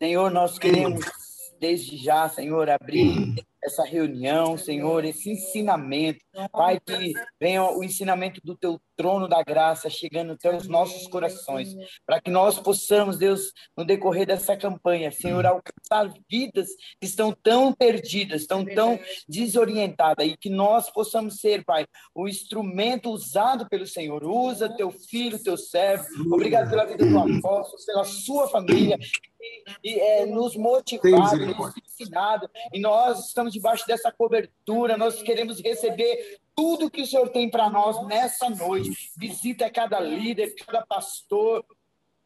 Senhor, nós queremos desde já, Senhor, abrir essa reunião, Senhor, esse ensinamento. Pai, que venha o ensinamento do teu trono da graça chegando até os nossos corações, para que nós possamos, Deus, no decorrer dessa campanha, Senhor, alcançar vidas que estão tão perdidas, estão tão desorientadas, e que nós possamos ser, Pai, o instrumento usado pelo Senhor. Usa teu filho, teu servo. Obrigado pela vida do apóstolo, pela sua família, e, e é, nos motivado, nos ensinado, e nós estamos debaixo dessa cobertura, nós queremos receber tudo que o Senhor tem para nós nessa noite. Visita cada líder, cada pastor,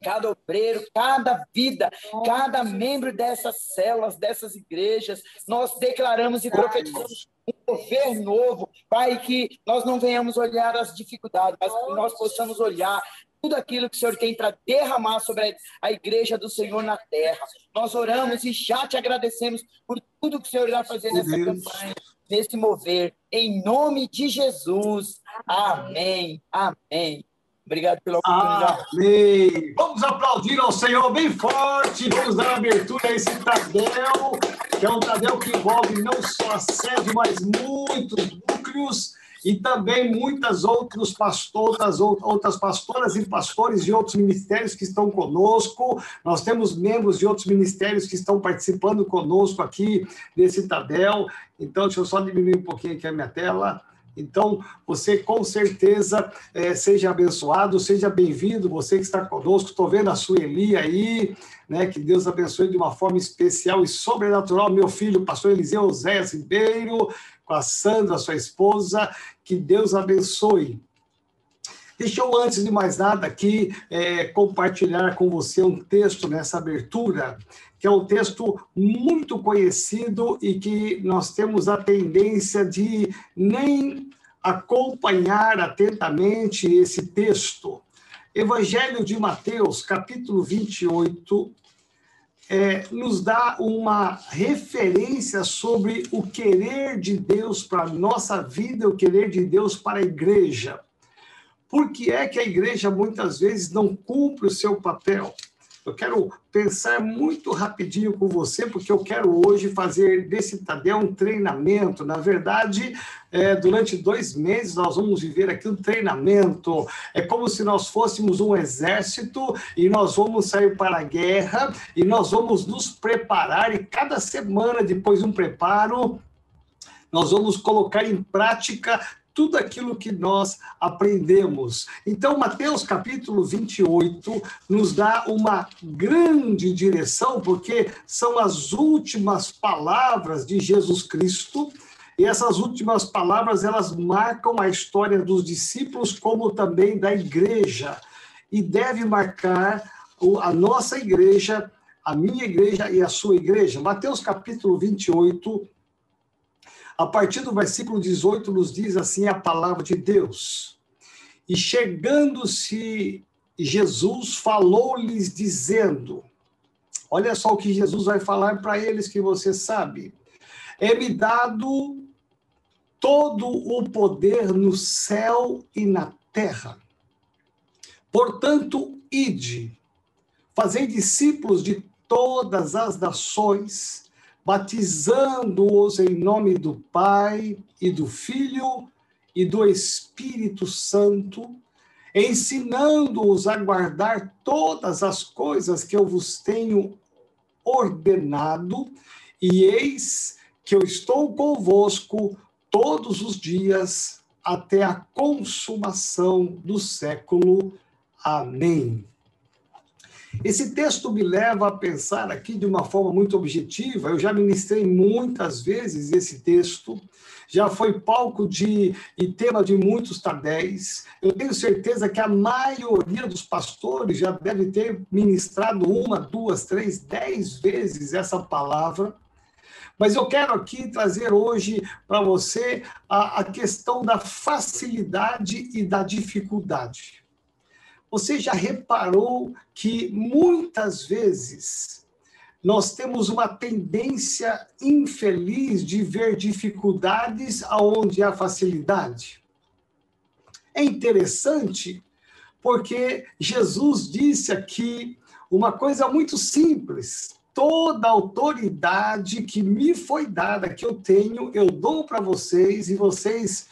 cada obreiro, cada vida, cada membro dessas células, dessas igrejas. Nós declaramos e profetizamos um governo novo, Pai, que nós não venhamos olhar as dificuldades, mas que nós possamos olhar tudo aquilo que o Senhor tem para derramar sobre a igreja do Senhor na terra. Nós oramos e já te agradecemos por tudo que o Senhor irá fazer nessa campanha, nesse mover. Em nome de Jesus. Amém. Amém. Obrigado pela oportunidade. Amém. Vamos aplaudir ao Senhor bem forte. Vamos dar abertura a esse Tadel, que é um Tadel que envolve não só a sede, mas muitos núcleos e também muitas outras pastoras, outras pastoras e pastores de outros ministérios que estão conosco. Nós temos membros de outros ministérios que estão participando conosco aqui nesse Tadel. Então, deixa eu só diminuir um pouquinho aqui a minha tela. Então, você com certeza é, seja abençoado, seja bem-vindo, você que está conosco. Estou vendo a Sueli aí, né? Que Deus abençoe de uma forma especial e sobrenatural. Meu filho, pastor Eliseu Zé Ribeiro, com a Sandra, sua esposa, que Deus abençoe. Deixa eu, antes de mais nada, aqui é, compartilhar com você um texto nessa abertura, que é um texto muito conhecido e que nós temos a tendência de nem acompanhar atentamente esse texto. Evangelho de Mateus, capítulo 28, é, nos dá uma referência sobre o querer de Deus para a nossa vida, o querer de Deus para a igreja. Por que é que a igreja muitas vezes não cumpre o seu papel? Eu quero pensar muito rapidinho com você, porque eu quero hoje fazer desse Tadeu um treinamento. Na verdade, é, durante dois meses nós vamos viver aqui um treinamento. É como se nós fôssemos um exército e nós vamos sair para a guerra e nós vamos nos preparar. E cada semana, depois de um preparo, nós vamos colocar em prática tudo aquilo que nós aprendemos. Então, Mateus capítulo 28 nos dá uma grande direção, porque são as últimas palavras de Jesus Cristo. E essas últimas palavras, elas marcam a história dos discípulos, como também da igreja. E deve marcar a nossa igreja, a minha igreja e a sua igreja. Mateus capítulo 28, a partir do versículo 18, nos diz assim a palavra de Deus. E chegando-se Jesus, falou-lhes dizendo: Olha só o que Jesus vai falar para eles que você sabe. É-me dado todo o poder no céu e na terra. Portanto, ide, fazei discípulos de todas as nações, batizando-os em nome do Pai e do Filho e do Espírito Santo, ensinando-os a guardar todas as coisas que eu vos tenho ordenado, e eis que eu estou convosco todos os dias até a consumação do século. Amém. Esse texto me leva a pensar aqui de uma forma muito objetiva. Eu já ministrei muitas vezes esse texto, já foi palco de e tema de muitos tadéis. Eu tenho certeza que a maioria dos pastores já deve ter ministrado uma, duas, três, dez vezes essa palavra. Mas eu quero aqui trazer hoje para você a, a questão da facilidade e da dificuldade. Você já reparou que muitas vezes nós temos uma tendência infeliz de ver dificuldades aonde há facilidade? É interessante porque Jesus disse aqui uma coisa muito simples. toda autoridade que me foi dada, que eu tenho, eu dou para vocês e vocês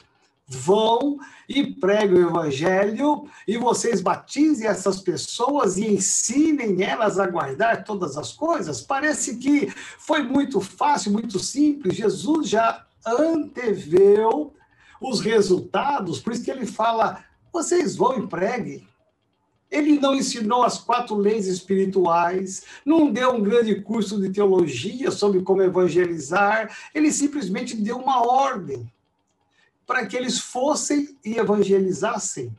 vão e preguem o evangelho e vocês batizem essas pessoas e ensinem elas a guardar todas as coisas. Parece que foi muito fácil, muito simples. Jesus já anteveu os resultados, por isso que ele fala: vocês vão e preguem. Ele não ensinou as quatro leis espirituais, não deu um grande curso de teologia sobre como evangelizar, ele simplesmente deu uma ordem para que eles fossem e evangelizassem.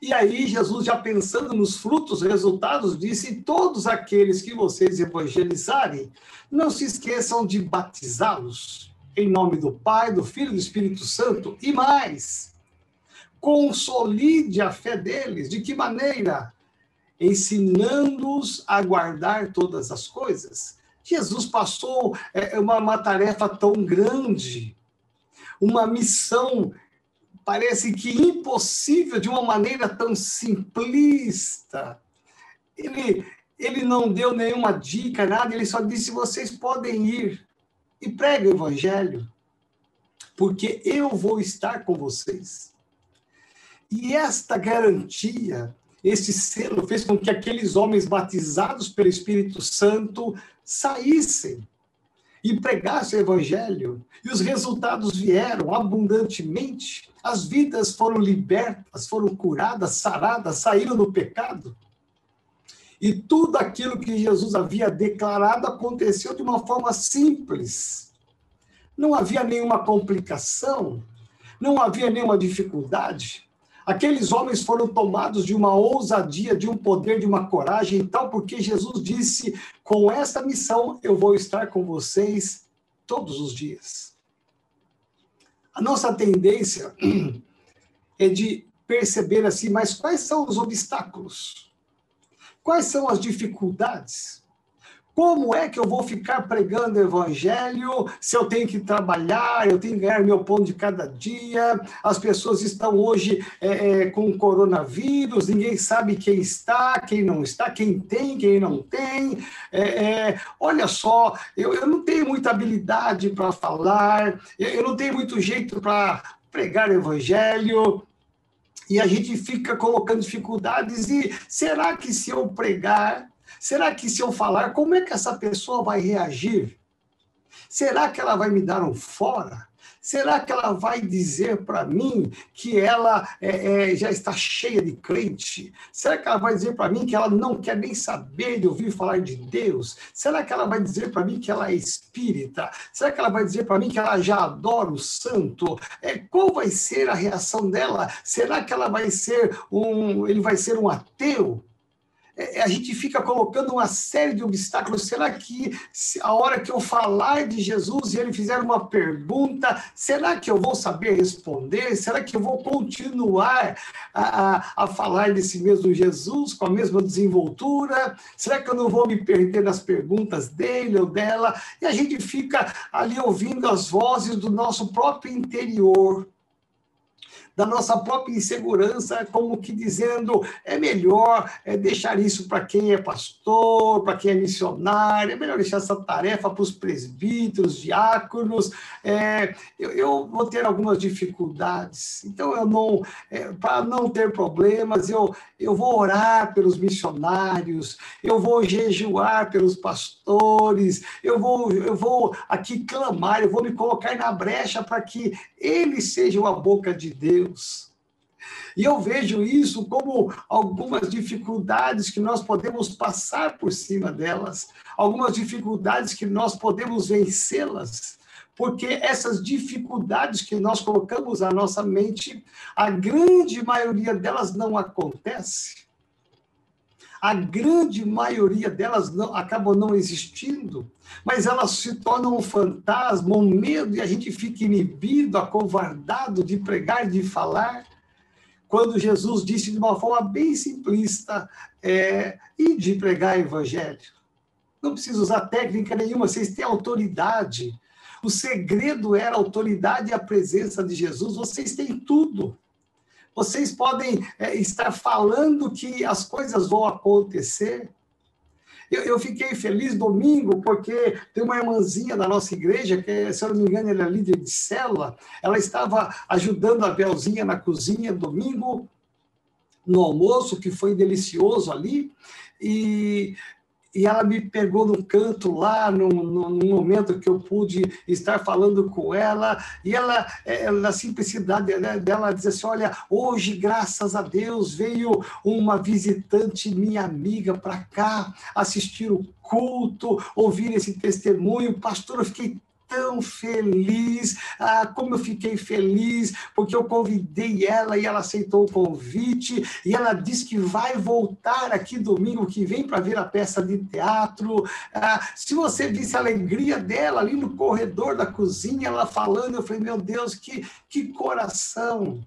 E aí, Jesus, já pensando nos frutos, resultados, disse: todos aqueles que vocês evangelizarem, não se esqueçam de batizá-los em nome do Pai, do Filho e do Espírito Santo, e mais, consolide a fé deles. De que maneira? Ensinando-os a guardar todas as coisas. Jesus passou é, uma, uma tarefa tão grande, uma missão parece que impossível de uma maneira tão simplista. Ele, ele não deu nenhuma dica, nada, ele só disse: vocês podem ir e preguem o evangelho, porque eu vou estar com vocês. E esta garantia, esse selo, fez com que aqueles homens batizados pelo Espírito Santo saíssem e pregassem o Evangelho. E os resultados vieram abundantemente. As vidas foram libertas, foram curadas, saradas, saíram do pecado. E tudo aquilo que Jesus havia declarado aconteceu de uma forma simples. Não havia nenhuma complicação, não havia nenhuma dificuldade. Aqueles homens foram tomados de uma ousadia, de um poder, de uma coragem, tal, porque Jesus disse: com esta missão eu vou estar com vocês todos os dias. A nossa tendência é de perceber assim, mas quais são os obstáculos? Quais são as dificuldades? Como é que eu vou ficar pregando evangelho se eu tenho que trabalhar, eu tenho que ganhar meu pão de cada dia? As pessoas estão hoje é, é, com coronavírus, ninguém sabe quem está, quem não está, quem tem, quem não tem. É, é olha só, eu, eu não tenho muita habilidade para falar, eu não tenho muito jeito para pregar evangelho e a gente fica colocando dificuldades. E será que se eu pregar, Será que se eu falar, como é que essa pessoa vai reagir? Será que ela vai me dar um fora? Será que ela vai dizer para mim que ela é, é, já está cheia de crente? Será que ela vai dizer para mim que ela não quer nem saber de ouvir falar de Deus? Será que ela vai dizer para mim que ela é espírita? Será que ela vai dizer para mim que ela já adora o santo? É, qual vai ser a reação dela? Será que ela vai ser um, ele vai ser um ateu? É, a gente fica colocando uma série de obstáculos. Será que a hora que eu falar de Jesus e ele fizer uma pergunta, será que eu vou saber responder? Será que eu vou continuar a, a, a falar desse mesmo Jesus com a mesma desenvoltura? Será que eu não vou me perder nas perguntas dele ou dela? E a gente fica ali ouvindo as vozes do nosso próprio interior da nossa própria insegurança, como que dizendo é melhor é, deixar isso para quem é pastor, para quem é missionário, é melhor deixar essa tarefa para os presbíteros, diáconos. É, eu, eu, vou ter algumas dificuldades, então eu não, é, para não ter problemas, eu, eu vou orar pelos missionários, eu vou jejuar pelos pastores, eu vou, eu vou aqui clamar, eu vou me colocar na brecha para que eles sejam a boca de Deus Deus. E eu vejo isso como algumas dificuldades que nós podemos passar por cima delas, algumas dificuldades que nós podemos vencê-las, porque essas dificuldades que nós colocamos na nossa mente, a grande maioria delas não acontece. A grande maioria delas não, acabam não existindo, mas elas se tornam um fantasma, um medo, e a gente fica inibido, acovardado de pregar, de falar. Quando Jesus disse de uma forma bem simplista, é, e de pregar evangelho. Não precisa usar técnica nenhuma, vocês têm autoridade. O segredo era a autoridade e a presença de Jesus, vocês têm tudo. Vocês podem é, estar falando que as coisas vão acontecer. Eu, eu, fiquei feliz domingo, porque tem uma irmãzinha da nossa igreja, que, se eu não me engano, ela é líder de célula, ela estava ajudando a Belzinha na cozinha domingo, no almoço, que foi delicioso ali, e e ela me pegou no canto lá, no, no, momento que eu pude estar falando com ela, e ela, é, na simplicidade dela, diz assim: Olha, hoje, graças a Deus, veio uma visitante, minha amiga, para cá assistir o culto, ouvir esse testemunho. Pastor, eu fiquei tão feliz, ah, como eu fiquei feliz, porque eu convidei ela e ela aceitou o convite, e ela disse que vai voltar aqui domingo que vem para ver a peça de teatro. Ah, se você visse a alegria dela ali no corredor da cozinha, ela falando, eu falei, meu Deus, que, que coração!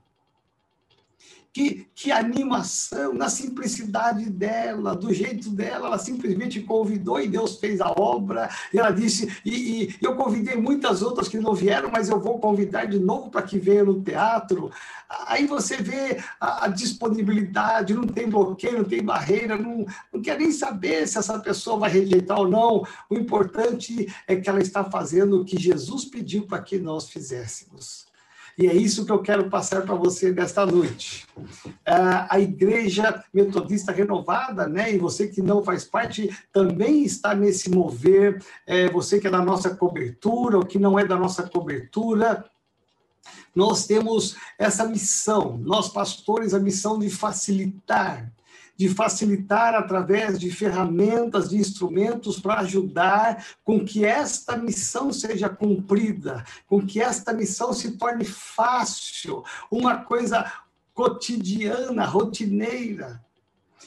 Que, que animação, na simplicidade dela, do jeito dela, ela simplesmente convidou e Deus fez a obra. Ela disse, e, e eu convidei muitas outras que não vieram, mas eu vou convidar de novo para que venham no teatro. Aí você vê a, a, disponibilidade, não tem bloqueio, não tem barreira, não, não quer nem saber se essa pessoa vai rejeitar ou não. O importante é que ela está fazendo o que Jesus pediu para que nós fizéssemos. E é isso que eu quero passar para você nesta noite. Ah, a Igreja Metodista Renovada, né, e você que não faz parte, também está nesse mover. É, você que é da nossa cobertura, ou que não é da nossa cobertura, nós temos essa missão, nós pastores, a missão de facilitar de facilitar através de ferramentas, de instrumentos para ajudar com que esta missão seja cumprida, com que esta missão se torne fácil, uma coisa cotidiana, rotineira.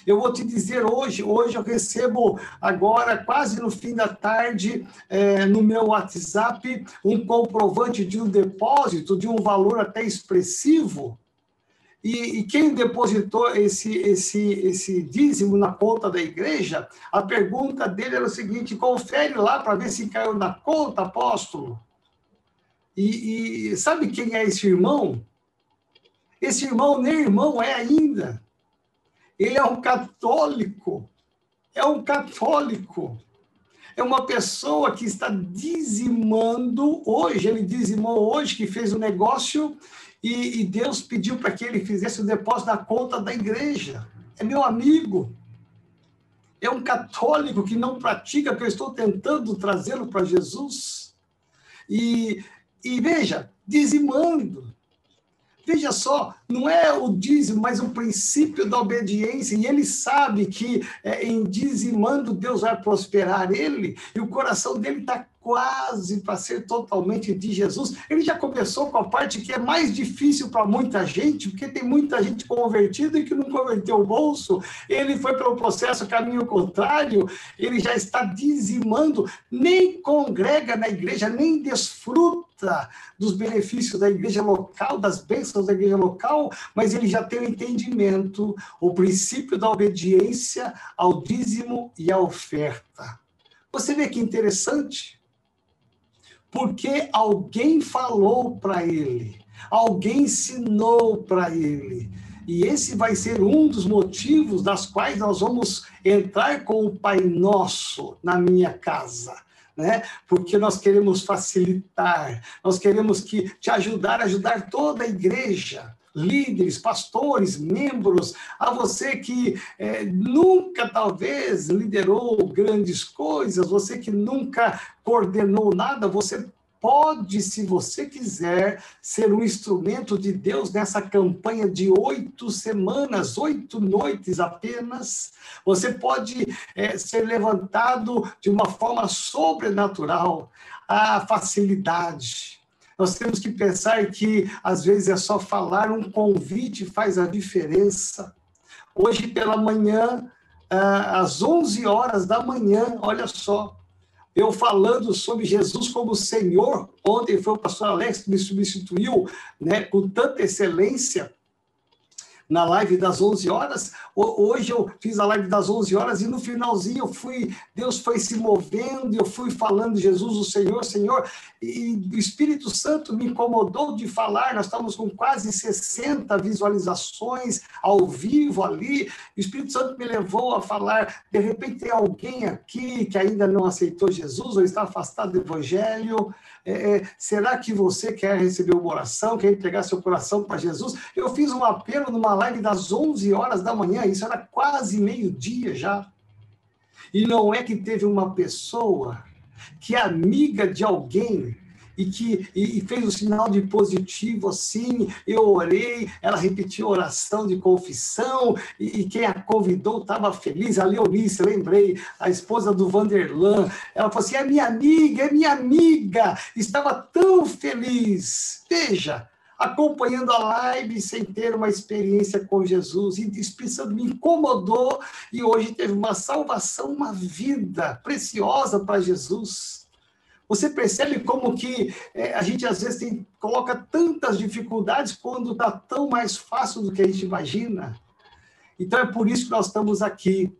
Eu vou te dizer hoje, hoje eu recebo agora, quase no fim da tarde, é, no meu WhatsApp, um comprovante de um depósito de um valor até expressivo, e, e, quem depositou esse, esse, esse dízimo na conta da igreja, a pergunta dele era o seguinte: confere lá para ver se caiu na conta, apóstolo. E, e sabe quem é esse irmão? Esse irmão nem irmão é ainda. Ele é um católico. É um católico. É uma pessoa que está dizimando hoje. Ele dizimou hoje, que fez um negócio e, e Deus pediu para que ele fizesse o depósito na conta da igreja. É meu amigo. É um católico que não pratica, que eu estou tentando trazê-lo para Jesus. E, e veja, dizimando. Veja só, não é o dízimo, mas o princípio da obediência, e ele sabe que é, em dizimando Deus vai prosperar ele, e o coração dele está quase para ser totalmente de Jesus. Ele já começou com a parte que é mais difícil para muita gente, porque tem muita gente convertida e que não converteu o bolso. Ele foi pelo processo caminho contrário, ele já está dizimando, nem congrega na igreja, nem desfruta dos benefícios da igreja local, das bênçãos da igreja local, mas ele já tem o entendimento, o princípio da obediência ao dízimo e à oferta. Você vê que interessante? porque alguém falou para ele, alguém ensinou para ele. E esse vai ser um dos motivos das quais nós vamos entrar com o Pai Nosso na minha casa. Né? Porque nós queremos facilitar, nós queremos que te ajudar ajudar toda a igreja, líderes, pastores, membros, a você que é, nunca talvez liderou grandes coisas, você que nunca coordenou nada, você pode, se você quiser, ser um instrumento de Deus nessa campanha de oito semanas, oito noites apenas. Você pode é, ser levantado de uma forma sobrenatural. A facilidade, nós temos que pensar que, às vezes, é só falar um convite faz a diferença. Hoje pela manhã, ah, às 11 horas da manhã, olha só, eu falando sobre Jesus como Senhor, ontem foi o pastor Alex que me substituiu né, com tanta excelência, na live das 11 horas. Hoje eu fiz a live das 11 horas e no finalzinho eu fui, Deus foi se movendo, eu fui falando Jesus, o Senhor, Senhor, e o Espírito Santo me incomodou de falar. Nós estamos com quase 60 visualizações ao vivo ali. O Espírito Santo me levou a falar. De repente tem alguém aqui que ainda não aceitou Jesus ou está afastado do Evangelho. É, é, será que você quer receber uma oração, quer entregar seu coração para Jesus? Eu fiz um apelo numa live das 11 horas da manhã, isso era quase meio-dia já. E não é que teve uma pessoa que é amiga de alguém e que e, fez o sinal de positivo assim, eu orei, ela repetiu a oração de confissão, e, e quem a convidou estava feliz, a Leonice, lembrei, a esposa do Vanderlan, ela falou assim, é minha amiga, é minha amiga, estava tão feliz, veja, acompanhando a live sem ter uma experiência com Jesus, e me incomodou, e hoje teve uma salvação, uma vida preciosa para Jesus, você percebe como que é, a gente às vezes tem, coloca tantas dificuldades quando está tão mais fácil do que a gente imagina? Então é por isso que nós estamos aqui.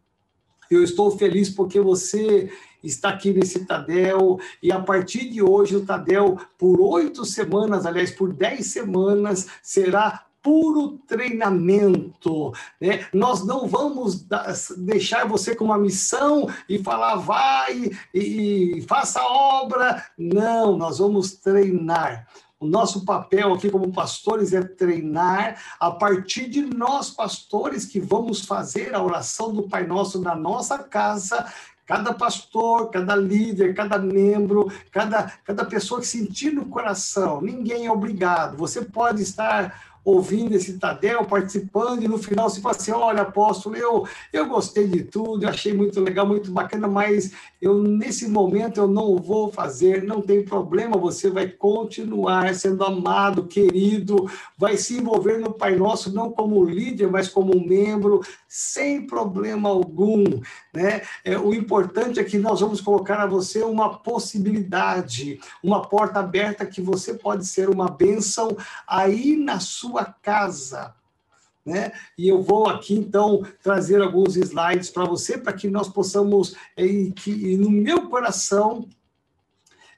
Eu estou feliz porque você está aqui nesse Tadel, e a partir de hoje o Tadel, por oito semanas, aliás, por dez semanas, será puro treinamento. Né? Nós não vamos deixar você com uma missão e falar, vai e, e faça a obra. Não, nós vamos treinar. O nosso papel aqui como pastores é treinar a partir de nós, pastores, que vamos fazer a oração do Pai Nosso na nossa casa. Cada pastor, cada líder, cada membro, cada, cada pessoa que sentir no coração, ninguém é obrigado. Você pode estar ouvindo esse Tadel, participando, e no final se fala assim, olha, apóstolo, eu, eu gostei de tudo, eu achei muito legal, muito bacana, mas eu nesse momento eu não vou fazer, não tem problema, você vai continuar sendo amado, querido, vai se envolver no Pai Nosso, não como líder, mas como membro, sem problema algum, né? É, o importante é que nós vamos colocar a você uma possibilidade, uma porta aberta que você pode ser uma bênção aí na sua sua casa. Né? E eu vou aqui então trazer alguns slides para você, para que nós possamos, é, que no meu coração,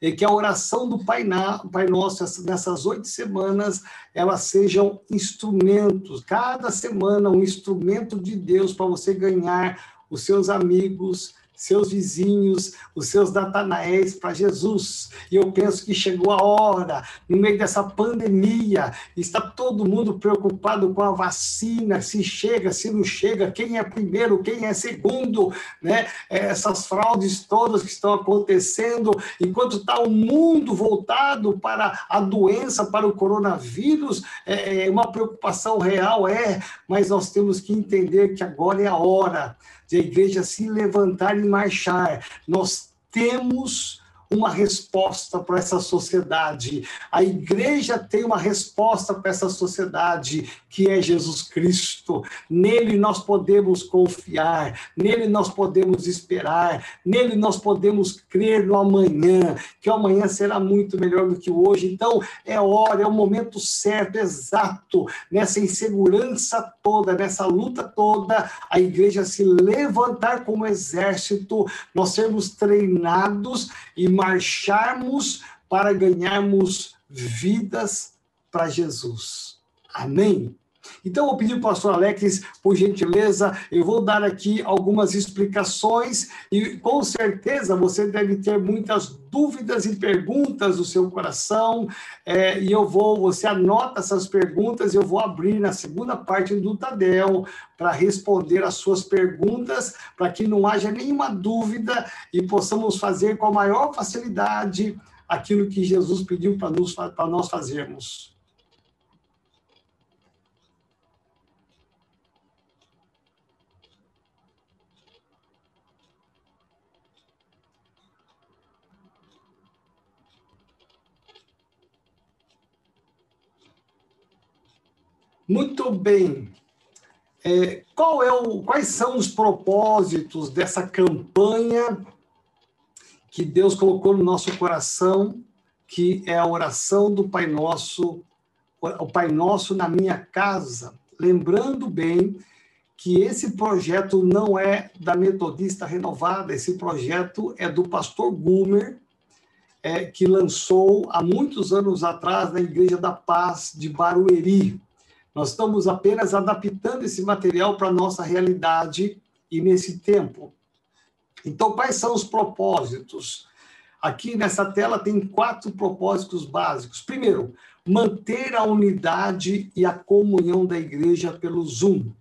é que a oração do Pai, Na, Pai Nosso nessas oito semanas elas sejam instrumentos, cada semana um instrumento de Deus para você ganhar os seus amigos, seus vizinhos, os seus Natanaéis para Jesus. E eu penso que chegou a hora, no meio dessa pandemia, está todo mundo preocupado com a vacina, se chega, se não chega, quem é primeiro, quem é segundo, né? É, essas fraudes todas que estão acontecendo, enquanto está o mundo voltado para a doença, para o coronavírus, é, é uma preocupação real, é, mas nós temos que entender que agora é a hora de a igreja se levantar e marchar. Nós temos uma resposta para essa sociedade. A igreja tem uma resposta para essa sociedade, que é Jesus Cristo. Nele nós podemos confiar, nele nós podemos esperar, nele nós podemos crer no amanhã, que o amanhã será muito melhor do que hoje. Então, é hora, é o momento certo, exato, nessa insegurança toda, nessa luta toda, a igreja se levantar como exército, nós sermos treinados e marcharmos para ganharmos vidas para Jesus. Amém? Então, eu vou pedir para o pastor Alex, por gentileza, eu vou dar aqui algumas explicações e com certeza você deve ter muitas dúvidas e perguntas no seu coração é, e eu vou, você anota essas perguntas eu vou abrir na segunda parte do Tadel para responder as suas perguntas, para que não haja nenhuma dúvida e possamos fazer com a maior facilidade aquilo que Jesus pediu para nós fazermos. Muito bem. É, qual é o, quais são os propósitos dessa campanha que Deus colocou no nosso coração, que é a oração do Pai Nosso, o Pai Nosso na minha casa? Lembrando bem que esse projeto não é da Metodista Renovada, esse projeto é do pastor Gumer, é, que lançou há muitos anos atrás na Igreja da Paz de Barueri. Nós estamos apenas adaptando esse material para a nossa realidade e nesse tempo. Então, quais são os propósitos? Aqui nessa tela tem quatro propósitos básicos. Primeiro, manter a unidade e a comunhão da igreja pelo Zoom.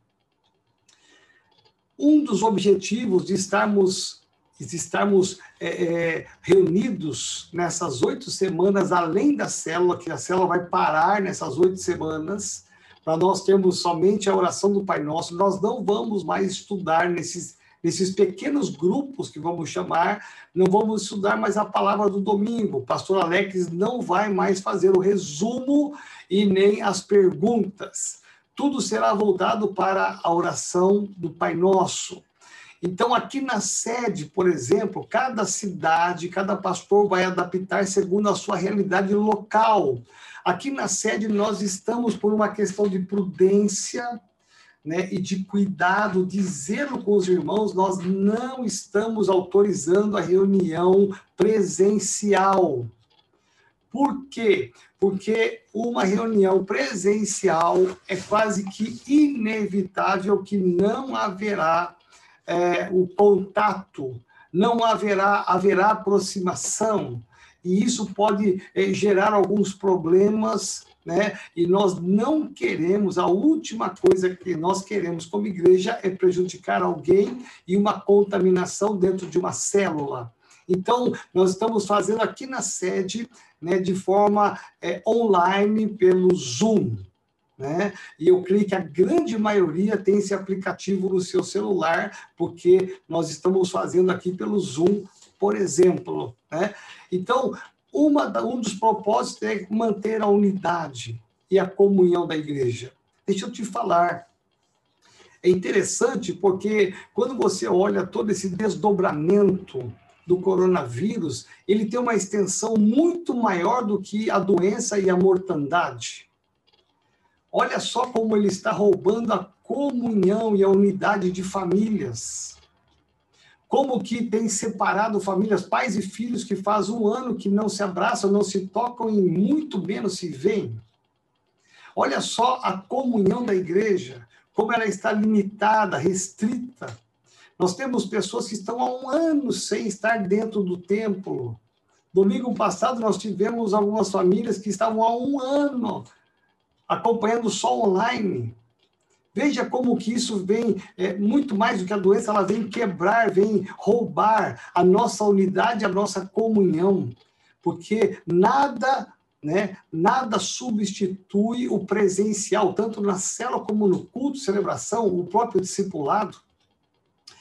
Um dos objetivos de estarmos de estarmos é, é, reunidos nessas oito semanas, além da célula, que a célula vai parar nessas oito semanas, para nós termos somente a oração do Pai Nosso, nós não vamos mais estudar nesses, nesses pequenos grupos que vamos chamar, não vamos estudar mais a palavra do domingo. O pastor Alex não vai mais fazer o resumo e nem as perguntas. Tudo será voltado para a oração do Pai Nosso. Então, aqui na sede, por exemplo, cada cidade, cada pastor vai adaptar segundo a sua realidade local. Aqui na sede, nós estamos por uma questão de prudência né, e de cuidado, de zelo com os irmãos, nós não estamos autorizando a reunião presencial. Por quê? Porque uma reunião presencial é quase que inevitável que não haverá é, o contato, não haverá, haverá aproximação, e isso pode é, gerar alguns problemas, né? E nós não queremos, a última coisa que nós queremos como igreja é prejudicar alguém e uma contaminação dentro de uma célula. Então, nós estamos fazendo aqui na sede, né, de forma é, online pelo Zoom. Né? E eu creio que a grande maioria tem esse aplicativo no seu celular, porque nós estamos fazendo aqui pelo Zoom, por exemplo. Né? Então, uma, um dos propósitos é manter a unidade e a comunhão da igreja. Deixa eu te falar. É interessante porque quando você olha todo esse desdobramento do coronavírus, ele tem uma extensão muito maior do que a doença e a mortandade. Olha só como ele está roubando a comunhão e a unidade de famílias. Como que tem separado famílias, pais e filhos que faz um ano que não se abraçam, não se tocam e muito menos se veem. Olha só a comunhão da igreja, como ela está limitada, restrita. Nós temos pessoas que estão há um ano sem estar dentro do templo. Domingo passado nós tivemos algumas famílias que estavam há um ano acompanhando só online. Veja como que isso vem, é, muito mais do que a doença, ela vem quebrar, vem roubar a nossa unidade, a nossa comunhão. Porque nada, né, nada substitui o presencial, tanto na célula como no culto, celebração, o próprio discipulado.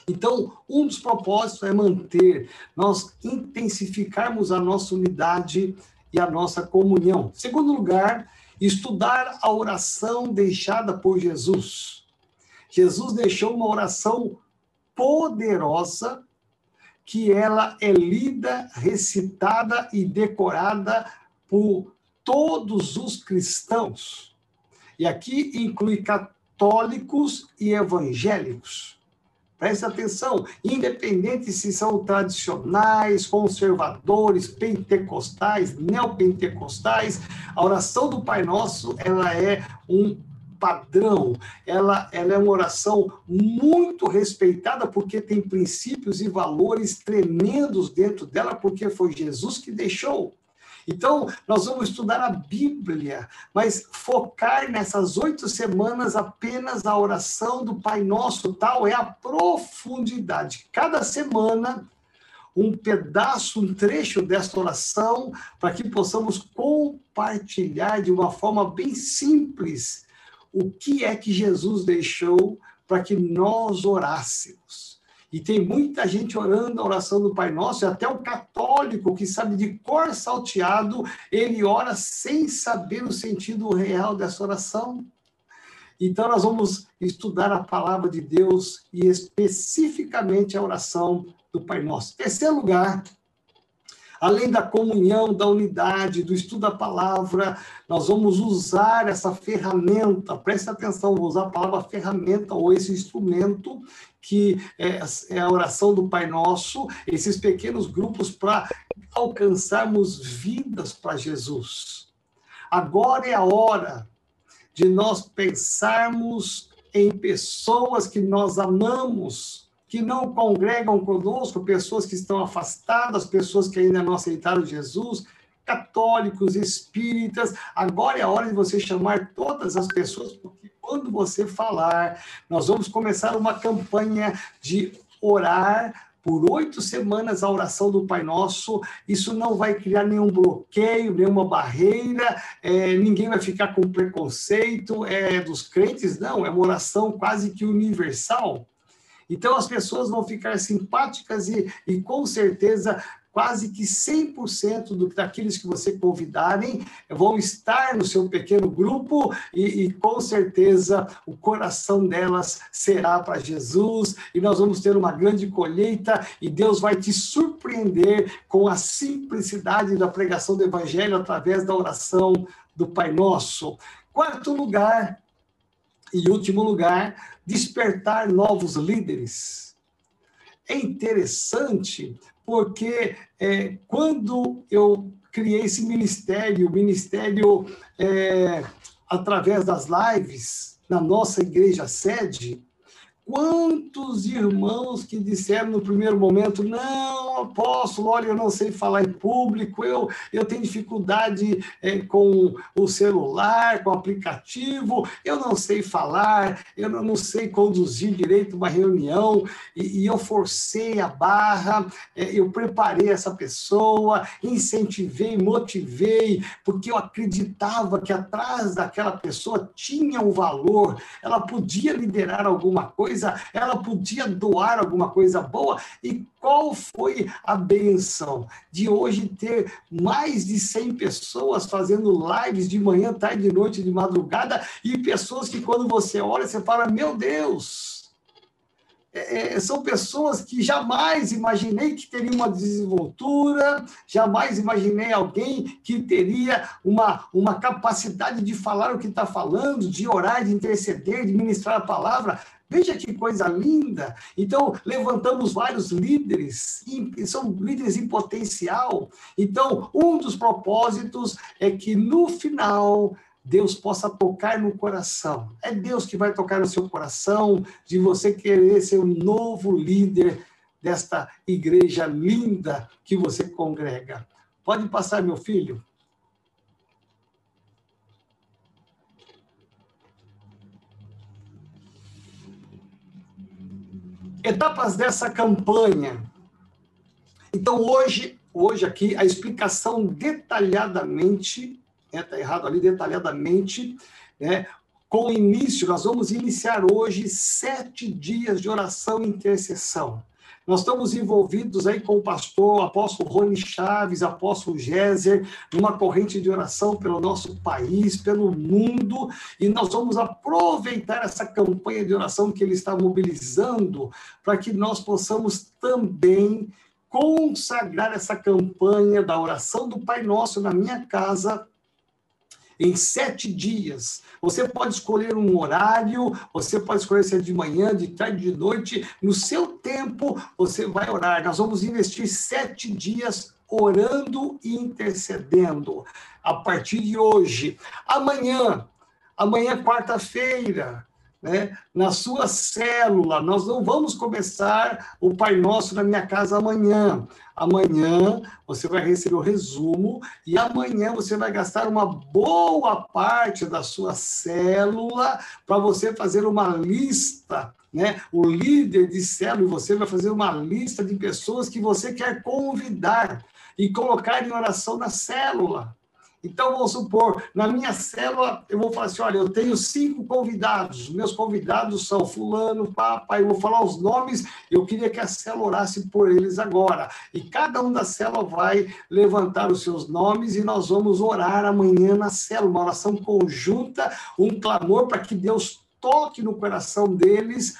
Então, um dos propósitos é manter, nós intensificarmos a nossa unidade e a nossa comunhão. Segundo lugar, estudar a oração deixada por Jesus. Jesus deixou uma oração poderosa que ela é lida, recitada e decorada por todos os cristãos. E aqui inclui católicos e evangélicos. Preste atenção, independente se são tradicionais, conservadores, pentecostais, neopentecostais, a oração do Pai Nosso, ela é um padrão, ela, ela é uma oração muito respeitada porque tem princípios e valores tremendos dentro dela, porque foi Jesus que deixou. Então, nós vamos estudar a Bíblia, mas focar nessas oito semanas apenas a oração do Pai Nosso, tal é a profundidade. Cada semana, um pedaço, um trecho desta oração, para que possamos compartilhar de uma forma bem simples o que é que Jesus deixou para que nós orássemos. E tem muita gente orando a oração do Pai Nosso, e até o católico que sabe de cor salteado, ele ora sem saber o sentido real dessa oração. Então, nós vamos estudar a palavra de Deus e especificamente a oração do Pai Nosso. Terceiro lugar, além da comunhão, da unidade, do estudo da palavra, nós vamos usar essa ferramenta, preste atenção, vou usar a palavra ferramenta ou esse instrumento que é, é a oração do Pai Nosso, esses pequenos grupos para alcançarmos vidas para Jesus. Agora é a hora de nós pensarmos em pessoas que nós amamos, que não congregam conosco, pessoas que estão afastadas, pessoas que ainda não aceitaram Jesus, católicos, espíritas. Agora é a hora de você chamar todas as pessoas, porque quando você falar, nós vamos começar uma campanha de orar por oito semanas a oração do Pai Nosso, isso não vai criar nenhum bloqueio, nenhuma barreira, é, ninguém vai ficar com preconceito é, dos crentes, não, é uma oração quase que universal. Então as pessoas vão ficar simpáticas e, e com certeza quase que 100% do, daqueles que você convidarem vão estar no seu pequeno grupo e, e com certeza o coração delas será para Jesus e nós vamos ter uma grande colheita e Deus vai te surpreender com a simplicidade da pregação do Evangelho através da oração do Pai Nosso. Quarto lugar e último lugar, despertar novos líderes. É interessante porque é, quando eu criei esse ministério, o ministério é, através das lives na nossa igreja sede, Quantos irmãos que disseram no primeiro momento: não, apóstolo, olha, eu não sei falar em público, eu, eu tenho dificuldade é, com o celular, com o aplicativo, eu não sei falar, eu não, não sei conduzir direito uma reunião, e, e eu forcei a barra, é, eu preparei essa pessoa, incentivei, motivei, porque eu acreditava que atrás daquela pessoa tinha um valor, ela podia liderar alguma coisa coisa, ela podia doar alguma coisa boa. E qual foi a benção de hoje ter mais de 100 pessoas fazendo lives de manhã, tarde, noite, de madrugada, e pessoas que quando você olha, você fala, meu Deus, é, é, são pessoas que jamais imaginei que teria uma desenvoltura, jamais imaginei alguém que teria uma, uma capacidade de falar o que está falando, de orar, de interceder, de ministrar a palavra. Veja que coisa linda! Então, levantamos vários líderes, são líderes em potencial. Então, um dos propósitos é que no final Deus possa tocar no coração. É Deus que vai tocar no seu coração, de você querer ser um novo líder desta igreja linda que você congrega. Pode passar, meu filho. Etapas dessa campanha. Então, hoje, hoje aqui, a explicação detalhadamente está né, errado ali detalhadamente, né? Com o início, nós vamos iniciar hoje sete dias de oração e intercessão. Nós estamos envolvidos aí com o pastor, apóstolo Rony Chaves, apóstolo Géser, numa corrente de oração pelo nosso país, pelo mundo, e nós vamos aproveitar essa campanha de oração que ele está mobilizando para que nós possamos também consagrar essa campanha da oração do Pai Nosso na minha casa em sete dias. Você pode escolher um horário, você pode escolher se é de manhã, de tarde, de noite. No seu tempo, você vai orar. Nós vamos investir sete dias orando e intercedendo. A partir de hoje. Amanhã, amanhã, quarta-feira, né? na sua célula. Nós não vamos começar o Pai Nosso na minha casa amanhã. Amanhã você vai receber o resumo e amanhã você vai gastar uma boa parte da sua célula para você fazer uma lista. Né? O líder de célula, você vai fazer uma lista de pessoas que você quer convidar e colocar em oração na célula. Então, vamos supor, na minha célula, eu vou falar assim: olha, eu tenho cinco convidados, meus convidados são Fulano, Papai, eu vou falar os nomes, eu queria que a célula orasse por eles agora. E cada um da célula vai levantar os seus nomes e nós vamos orar amanhã na célula, uma oração conjunta, um clamor para que Deus toque no coração deles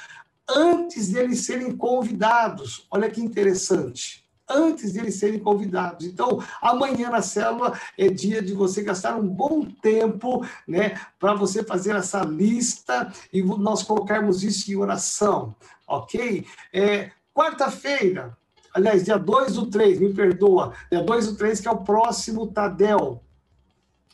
antes deles serem convidados. Olha que interessante. Antes de eles serem convidados. Então, amanhã na célula é dia de você gastar um bom tempo, né, para você fazer essa lista e nós colocarmos isso em oração, ok? É, Quarta-feira, aliás, dia 2 do 3, me perdoa, dia 2 do 3, que é o próximo Tadel.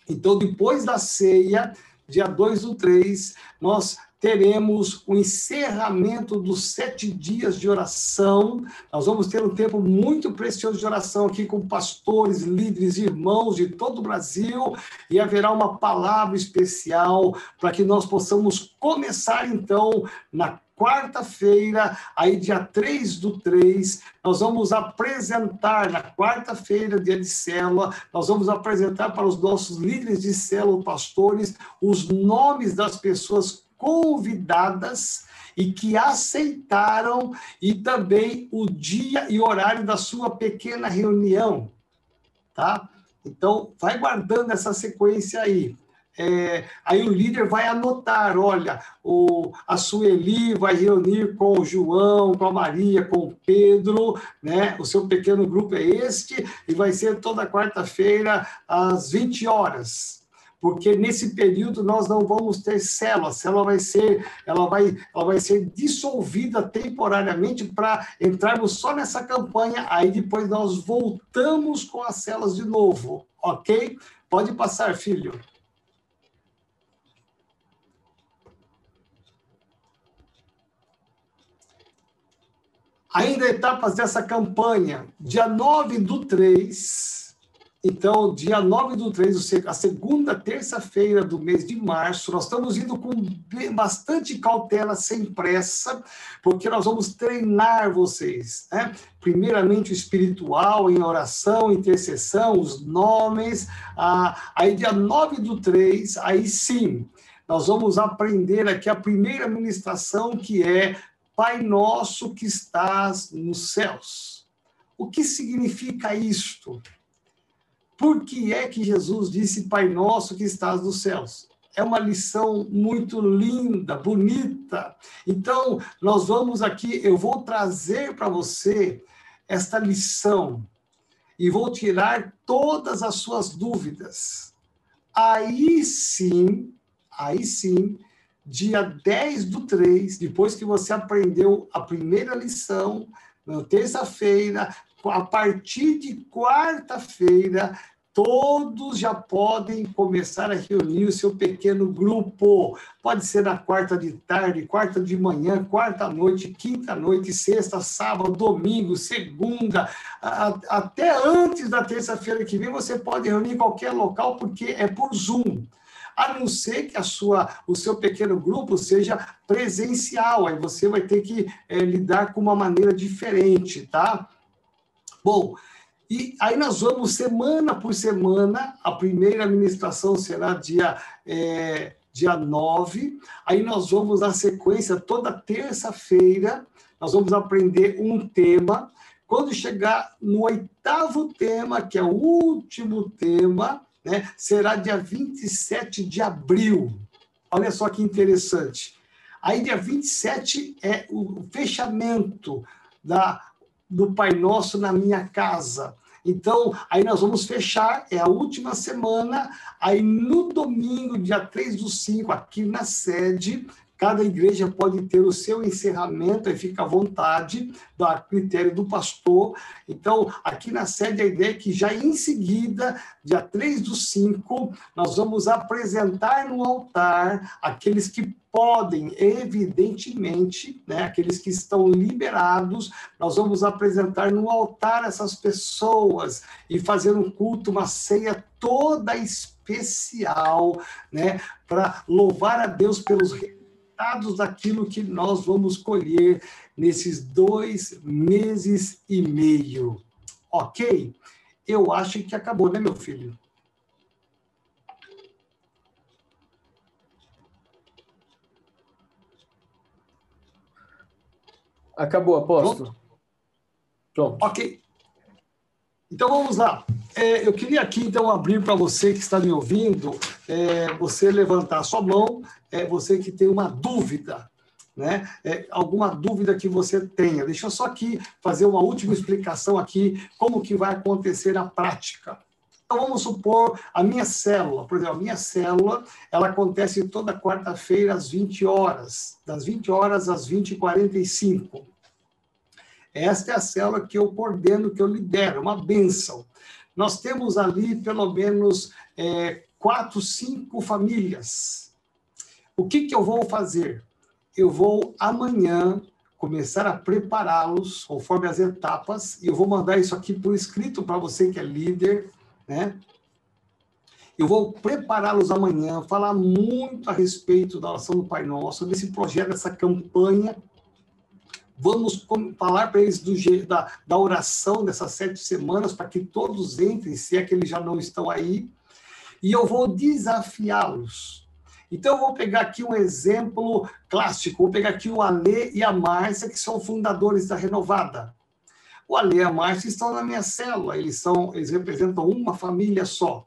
Então, depois da ceia, dia 2 do 3, nós teremos o encerramento dos sete dias de oração. Nós vamos ter um tempo muito precioso de oração aqui com pastores, líderes, irmãos de todo o Brasil, e haverá uma palavra especial para que nós possamos começar, então, na quarta-feira, aí dia 3 do 3, nós vamos apresentar, na quarta-feira, dia de célula, nós vamos apresentar para os nossos líderes de célula, pastores, os nomes das pessoas convidadas e que aceitaram e também o dia e horário da sua pequena reunião, tá? Então, vai guardando essa sequência aí. É, aí o líder vai anotar, olha, o, a Sueli vai reunir com o João, com a Maria, com o Pedro, né? O seu pequeno grupo é este, e vai ser toda quarta-feira às 20 horas. Porque nesse período nós não vamos ter célula, a célula vai ser, ela vai, ela vai ser dissolvida temporariamente para entrarmos só nessa campanha, aí depois nós voltamos com as células de novo, ok? Pode passar, filho. Ainda etapas dessa campanha, dia 9 do 3, então, dia 9 do 3, a segunda terça-feira do mês de março, nós estamos indo com bastante cautela, sem pressa, porque nós vamos treinar vocês, né? Primeiramente o espiritual, em oração, intercessão, os nomes. Ah, aí, dia 9 do 3, aí sim, nós vamos aprender aqui a primeira ministração, que é Pai nosso que estás nos céus. O que significa isto? Por que é que Jesus disse Pai nosso que estás nos céus? É uma lição muito linda, bonita. Então, nós vamos aqui, eu vou trazer para você esta lição e vou tirar todas as suas dúvidas. Aí sim, aí sim, dia 10 do 3, depois que você aprendeu a primeira lição, na terça-feira, a partir de quarta-feira, todos já podem começar a reunir o seu pequeno grupo. Pode ser na quarta de tarde, quarta de manhã, quarta noite, quinta noite, sexta, sábado, domingo, segunda, até antes da terça-feira que vem, você pode reunir em qualquer local, porque é por Zoom a não ser que a sua, o seu pequeno grupo seja presencial, aí você vai ter que é, lidar com uma maneira diferente, tá? Bom, e aí nós vamos semana por semana, a primeira administração será dia, é, dia 9, aí nós vamos na sequência, toda terça-feira, nós vamos aprender um tema, quando chegar no oitavo tema, que é o último tema, né, será dia 27 de abril. Olha só que interessante. Aí, dia 27 é o fechamento da, do Pai Nosso na minha casa. Então, aí nós vamos fechar, é a última semana. Aí, no domingo, dia 3 do 5, aqui na sede, Cada igreja pode ter o seu encerramento, e fica à vontade, a critério do pastor. Então, aqui na sede, a ideia é que já em seguida, dia 3 do 5, nós vamos apresentar no altar aqueles que podem, evidentemente, né, aqueles que estão liberados, nós vamos apresentar no altar essas pessoas e fazer um culto, uma ceia toda especial, né, para louvar a Deus pelos resultados daquilo que nós vamos colher nesses dois meses e meio. Ok? Eu acho que acabou, né, meu filho? Acabou, apóstolo. Pronto. Pronto. Ok. Então vamos lá. É, eu queria aqui então abrir para você que está me ouvindo, é, você levantar sua mão, é, você que tem uma dúvida, né? É, alguma dúvida que você tenha. Deixa eu só aqui fazer uma última explicação aqui, como que vai acontecer na prática. Então, vamos supor a minha célula, por exemplo, a minha célula, ela acontece toda quarta-feira às 20 horas, das 20 horas às 20h45. Esta é a célula que eu coordeno, que eu lidero, uma benção. Nós temos ali pelo menos é, quatro, cinco famílias. O que, que eu vou fazer? Eu vou amanhã começar a prepará-los conforme as etapas, e eu vou mandar isso aqui por escrito para você que é líder, né? Eu vou prepará-los amanhã, falar muito a respeito da oração do Pai Nosso, desse projeto, dessa campanha Vamos falar para eles do, da, da oração dessas sete semanas, para que todos entrem, se é que eles já não estão aí. E eu vou desafiá-los. Então, eu vou pegar aqui um exemplo clássico. Vou pegar aqui o Alê e a Márcia, que são fundadores da Renovada. O Alê e a Márcia estão na minha célula, eles, são, eles representam uma família só.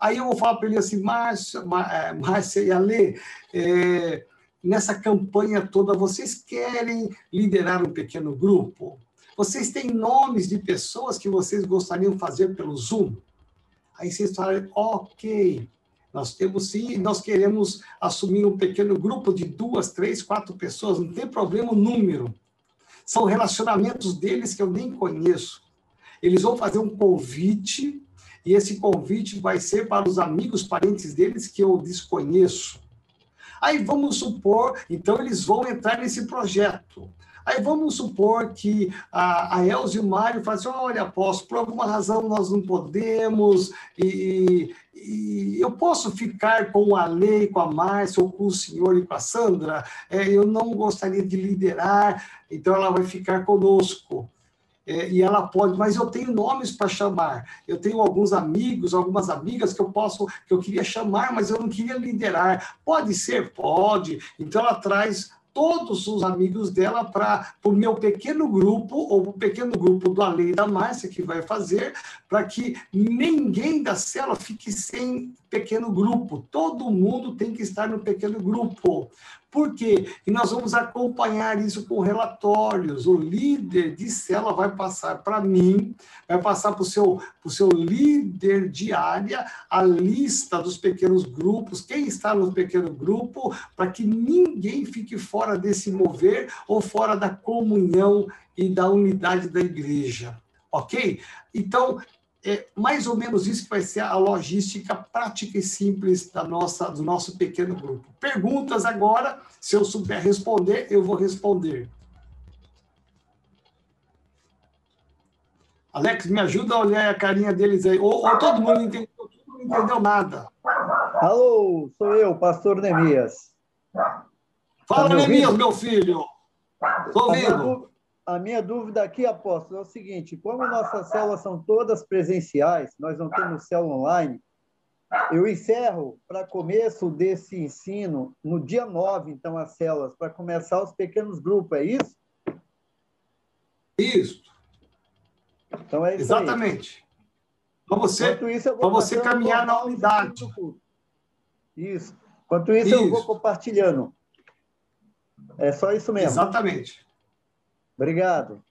Aí eu vou falar para ele assim, Márcia, é, Márcia e Alê, é, nessa campanha toda, vocês querem liderar um pequeno grupo? Vocês têm nomes de pessoas que vocês gostariam de fazer pelo Zoom? Aí vocês falam, ok, nós temos sim, nós queremos assumir um pequeno grupo de duas, três, quatro pessoas, não tem problema o número. São relacionamentos deles que eu nem conheço. Eles vão fazer um convite, e esse convite vai ser para os amigos, parentes deles que eu desconheço. Aí vamos supor, então eles vão entrar nesse projeto. Aí vamos supor que a, a Elza e o Mário falam assim, olha, posso, por alguma razão nós não podemos, e, e eu posso ficar com a Lei, com a Márcia, ou com o senhor e com a Sandra? É, eu não gostaria de liderar, então ela vai ficar conosco é, e ela pode, mas eu tenho nomes para chamar. Eu tenho alguns amigos, algumas amigas que eu posso, que eu queria chamar, mas eu não queria liderar. Pode ser, pode. Então ela traz todos os amigos dela para o meu pequeno grupo, ou o pequeno grupo do Além da Márcia, que vai fazer, para que ninguém da cela fique sem pequeno grupo. Todo mundo tem que estar no pequeno grupo. Por quê? E nós vamos acompanhar isso com relatórios. O líder de cela vai passar para mim, vai passar para o seu, seu líder de área a lista dos pequenos grupos, quem está no pequeno grupo, para que ninguém fique fora desse mover ou fora da comunhão e da unidade da igreja. Ok? Então, é mais ou menos isso que vai ser a logística prática e simples da nossa, do nosso pequeno grupo. Perguntas agora, se eu souber responder, eu vou responder. Alex, me ajuda a olhar a carinha deles aí. Ou, ou todo mundo entendeu, todo mundo não entendeu nada. Alô, sou eu, pastor Nemias. Fala, tá Nemias, meu filho. Estou ouvindo. A minha dúvida aqui, apóstolo, é o seguinte: como nossas células são todas presenciais, nós não temos célula online, eu encerro para começo desse ensino no dia 9, então, as células, para começar os pequenos grupos, é isso? Isso. Então é isso Exatamente. Para você, você caminhar na unidade. Isso. Enquanto isso, isso, eu vou compartilhando. É só isso mesmo. Exatamente. Obrigado.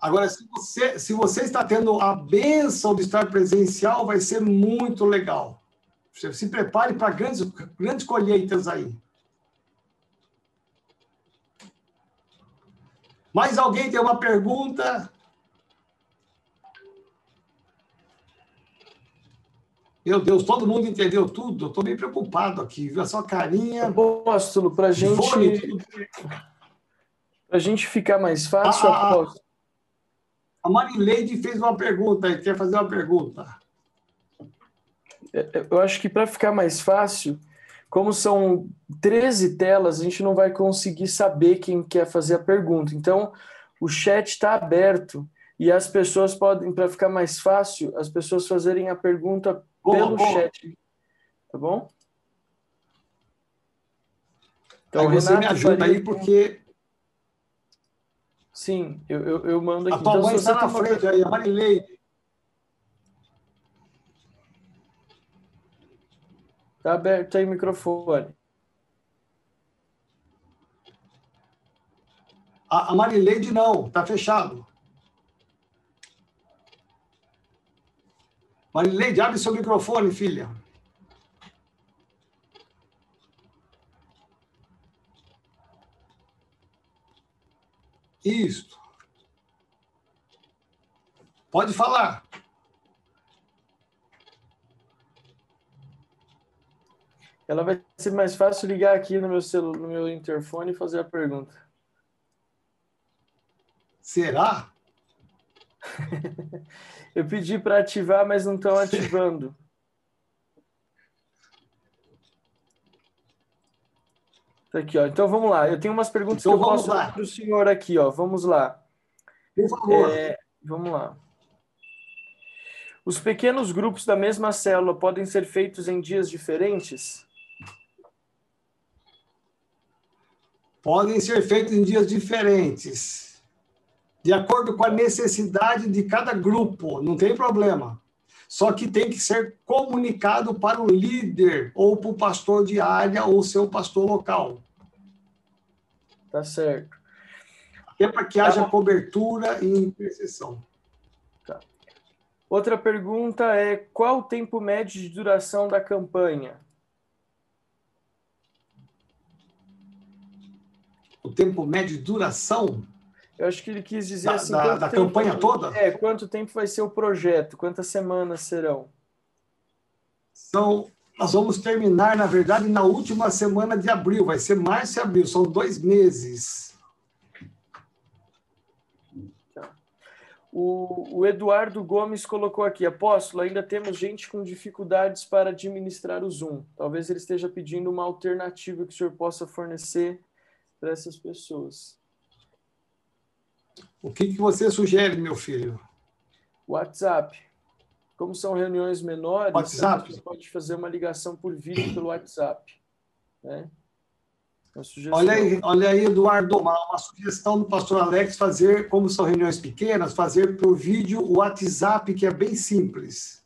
Agora, se você, se você está tendo a benção de estar presencial, vai ser muito legal. Você se prepare para grandes, grandes colheitas aí. Mais alguém tem uma pergunta? Meu Deus, todo mundo entendeu tudo? Estou meio preocupado aqui, viu? A sua carinha. Apóstolo, para a gente. Para a gente ficar mais fácil, ah, após... A Marileide fez uma pergunta, quer fazer uma pergunta. É, é, eu acho que para ficar mais fácil, como são 13 telas, a gente não vai conseguir saber quem quer fazer a pergunta. Então, o chat está aberto e as pessoas podem, para ficar mais fácil, as pessoas fazerem a pergunta boa, pelo boa. chat. Tá bom? Então, aí você Renato, me ajuda aí, porque Sim, eu, eu, eu mando aqui. A tua então, mãe está na frente aí, a Marilei. Está aberto aí o microfone. A, a Marileide não, está fechado. Marileide, abre seu microfone, filha. Isso. Pode falar. Ela vai ser mais fácil ligar aqui no meu celular, no meu interfone e fazer a pergunta. Será? Eu pedi para ativar, mas não estão ativando. Tá aqui, ó. Então vamos lá. Eu tenho umas perguntas então, que eu posso para o senhor aqui, ó. Vamos lá. Por favor. É, vamos lá. Os pequenos grupos da mesma célula podem ser feitos em dias diferentes? podem ser feitos em dias diferentes, de acordo com a necessidade de cada grupo, não tem problema. Só que tem que ser comunicado para o líder, ou para o pastor de área, ou seu pastor local. Tá certo. É para que haja tá cobertura e intercessão. Tá. Outra pergunta é: qual o tempo médio de duração da campanha? o tempo médio de duração? Eu acho que ele quis dizer da, assim. Da, da tempo, campanha toda? É, quanto tempo vai ser o projeto? Quantas semanas serão? São, nós vamos terminar, na verdade, na última semana de abril, vai ser março e abril, são dois meses. Tá. O, o, Eduardo Gomes colocou aqui, apóstolo, ainda temos gente com dificuldades para administrar o Zoom. Talvez ele esteja pedindo uma alternativa que o senhor possa fornecer para essas pessoas. O que, que você sugere, meu filho? WhatsApp. Como são reuniões menores, WhatsApp. você pode fazer uma ligação por vídeo pelo WhatsApp. Né? Olha aí, olha aí, Eduardo, uma, uma, sugestão do pastor Alex fazer, como são reuniões pequenas, fazer por vídeo o WhatsApp, que é bem simples.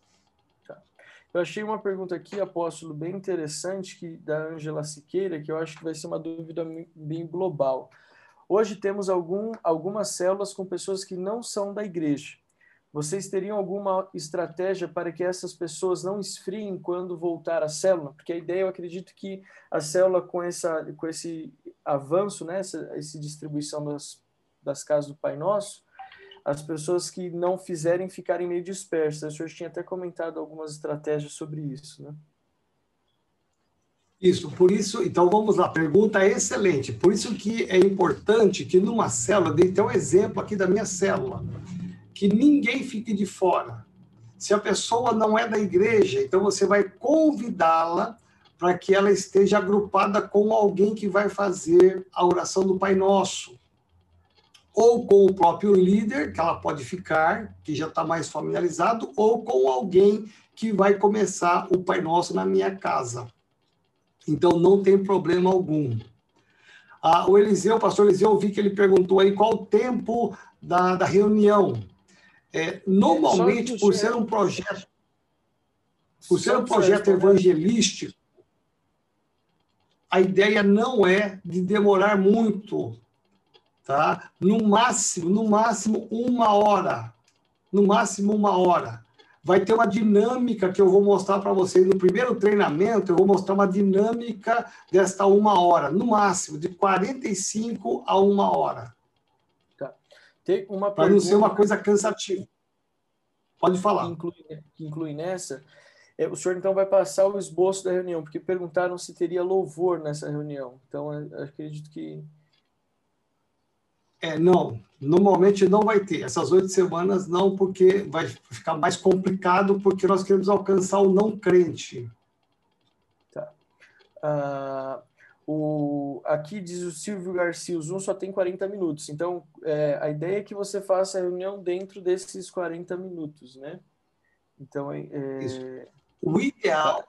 Eu achei uma pergunta aqui, apóstolo, bem interessante, que da Angela Siqueira, que eu acho que vai ser uma dúvida bem global. Hoje temos algum, algumas células com pessoas que não são da igreja. Vocês teriam alguma estratégia para que essas pessoas não esfriem quando voltar à célula? Porque a ideia, eu acredito que a célula, com, essa, com esse avanço, né, essa, essa distribuição das, das casas do Pai Nosso, as pessoas que não fizerem ficarem meio dispersas. O senhor tinha até comentado algumas estratégias sobre isso, né? Isso, por isso, então vamos lá, pergunta excelente. Por isso que é importante que numa célula, dei até um exemplo aqui da minha célula, que ninguém fique de fora. Se a pessoa não é da igreja, então você vai convidá-la para que ela esteja agrupada com alguém que vai fazer a oração do Pai Nosso ou com o próprio líder, que ela pode ficar, que já está mais familiarizado, ou com alguém que vai começar o Pai Nosso na minha casa. Então, não tem problema algum. Ah, o Eliseu, o pastor Eliseu, eu vi que ele perguntou aí qual o tempo da, da reunião. É, normalmente, por ser um projeto, por ser um projeto evangelístico, a ideia não é de demorar muito, tá? No máximo, no máximo uma hora, no máximo uma hora. Vai ter uma dinâmica que eu vou mostrar para vocês no primeiro treinamento. Eu vou mostrar uma dinâmica desta uma hora, no máximo de 45 a uma hora. Tá. Tem uma para não ser uma coisa cansativa. Pode falar. Que inclui, que inclui nessa. É, o senhor então vai passar o esboço da reunião, porque perguntaram se teria louvor nessa reunião. Então, acredito que é, não, normalmente não vai ter. Essas oito semanas não, porque vai ficar mais complicado, porque nós queremos alcançar o não crente. Tá. Uh, o, aqui diz o Silvio Garcia, o Zoom só tem 40 minutos. Então, é, a ideia é que você faça a reunião dentro desses 40 minutos, né? Então, é, é o ideal,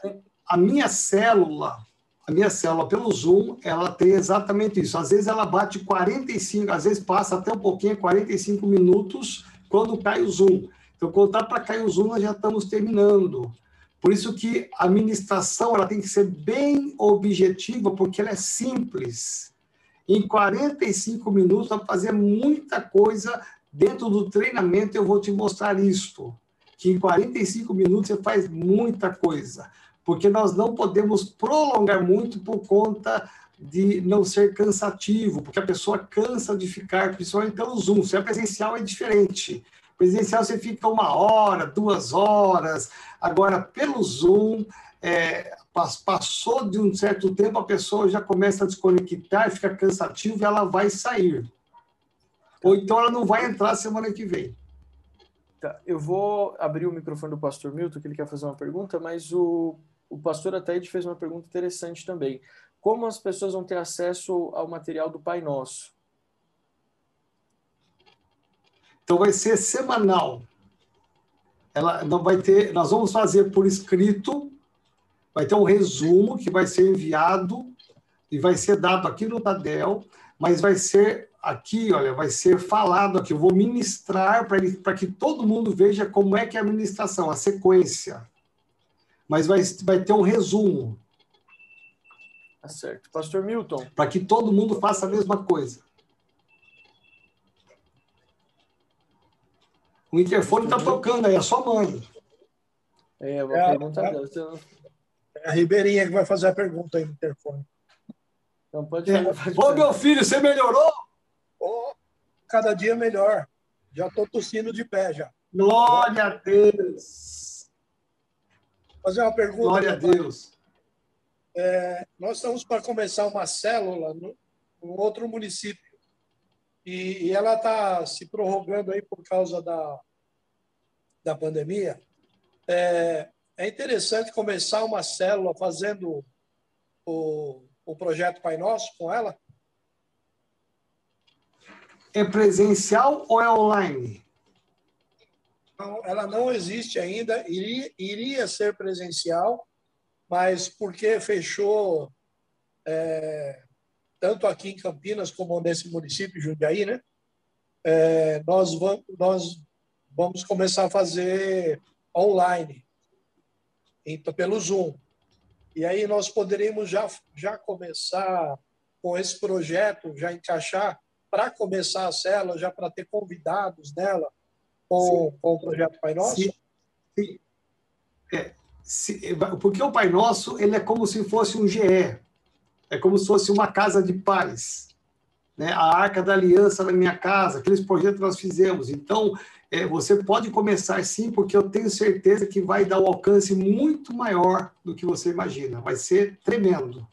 a minha célula a minha célula pelo Zoom, ela tem exatamente isso. Às vezes ela bate 45, às vezes passa até um pouquinho, 45 minutos, quando cai o Zoom. Então, quando está para cair o Zoom, nós já estamos terminando. Por isso que a administração ela tem que ser bem objetiva, porque ela é simples. Em 45 minutos, para fazer muita coisa dentro do treinamento, eu vou te mostrar isto. Que em 45 minutos você faz muita coisa. Porque nós não podemos prolongar muito por conta de não ser cansativo, porque a pessoa cansa de ficar, principalmente pelo Zoom. Se é presencial, é diferente. Presencial você fica uma hora, duas horas. Agora, pelo Zoom, é, passou de um certo tempo, a pessoa já começa a desconectar, fica cansativo e ela vai sair. Ou então ela não vai entrar semana que vem. Tá, eu vou abrir o microfone do pastor Milton, que ele quer fazer uma pergunta, mas o, o pastor Ataíde fez uma pergunta interessante também. Como as pessoas vão ter acesso ao material do Pai Nosso? Então vai ser semanal. Ela não vai ter, nós vamos fazer por escrito, vai ter um resumo que vai ser enviado e vai ser dado aqui no Tadel, mas vai ser aqui, olha, vai ser falado aqui. Eu vou ministrar para que todo mundo veja como é que é a ministração, a sequência. Mas vai, vai ter um resumo. Tá certo. Pastor Milton. Para que todo mundo faça a mesma coisa. O interfone está tocando aí, é a sua mãe. É, eu vou é, perguntar é, dela. É a Ribeirinha que vai fazer a pergunta aí no interfone. Então pode é. Ô, meu filho, você melhorou? Oh, cada dia melhor. Já estou tossindo de pé já. Glória a Deus. Fazer uma pergunta. Glória a Deus. É, nós estamos para começar uma célula no, no outro município e, e ela está se prorrogando aí por causa da, da pandemia. É, é interessante começar uma célula fazendo o, o projeto Pai Nosso com ela? É presencial ou é online? Ela não existe ainda, iria, iria ser presencial, mas porque fechou é, tanto aqui em Campinas como nesse município, Jundiaí, né? É, nós, vamos, nós vamos começar a fazer online, então, pelo Zoom. E aí nós poderíamos já, já começar com esse projeto, já encaixar para começar a célula, já para ter convidados nela com, com o projeto Pai Nosso? Sim. Sim. É, se, porque o Pai Nosso ele é como se fosse um GE, é como se fosse uma casa de paz. Né? A Arca da Aliança na minha casa, aqueles projetos que nós fizemos. Então, é, você pode começar sim, porque eu tenho certeza que vai dar um alcance muito maior do que você imagina. Vai ser tremendo.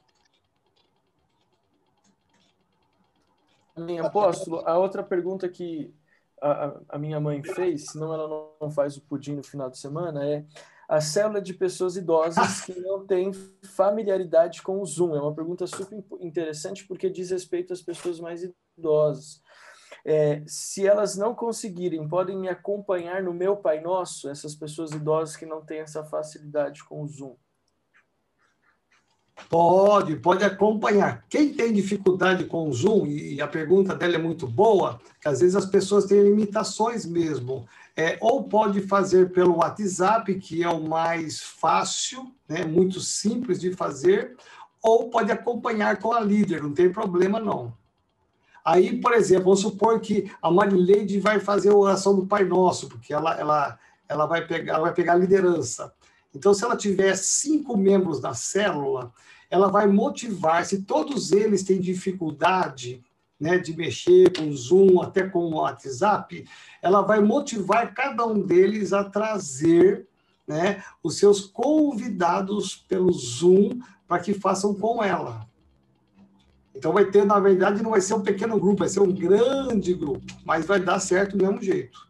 Amém, apóstolo. A outra pergunta que a, a minha mãe fez, senão ela não faz o pudim no final de semana, é a célula de pessoas idosas que não têm familiaridade com o Zoom? É uma pergunta super interessante porque diz respeito às pessoas mais idosas. É, se elas não conseguirem, podem me acompanhar no meu Pai Nosso, essas pessoas idosas que não têm essa facilidade com o Zoom. Pode, pode acompanhar. Quem tem dificuldade com o Zoom, e a pergunta dela é muito boa, que às vezes as pessoas têm limitações mesmo. É, ou pode fazer pelo WhatsApp, que é o mais fácil, né, muito simples de fazer, ou pode acompanhar com a líder, não tem problema não. Aí, por exemplo, vamos supor que a Marileide vai fazer a oração do Pai Nosso, porque ela, ela, ela, vai, pegar, ela vai pegar a liderança. Então, se ela tiver cinco membros da célula, ela vai motivar, se todos eles têm dificuldade né, de mexer com o Zoom, até com o WhatsApp, ela vai motivar cada um deles a trazer né, os seus convidados pelo Zoom para que façam com ela. Então vai ter, na verdade, não vai ser um pequeno grupo, vai ser um grande grupo, mas vai dar certo do mesmo jeito.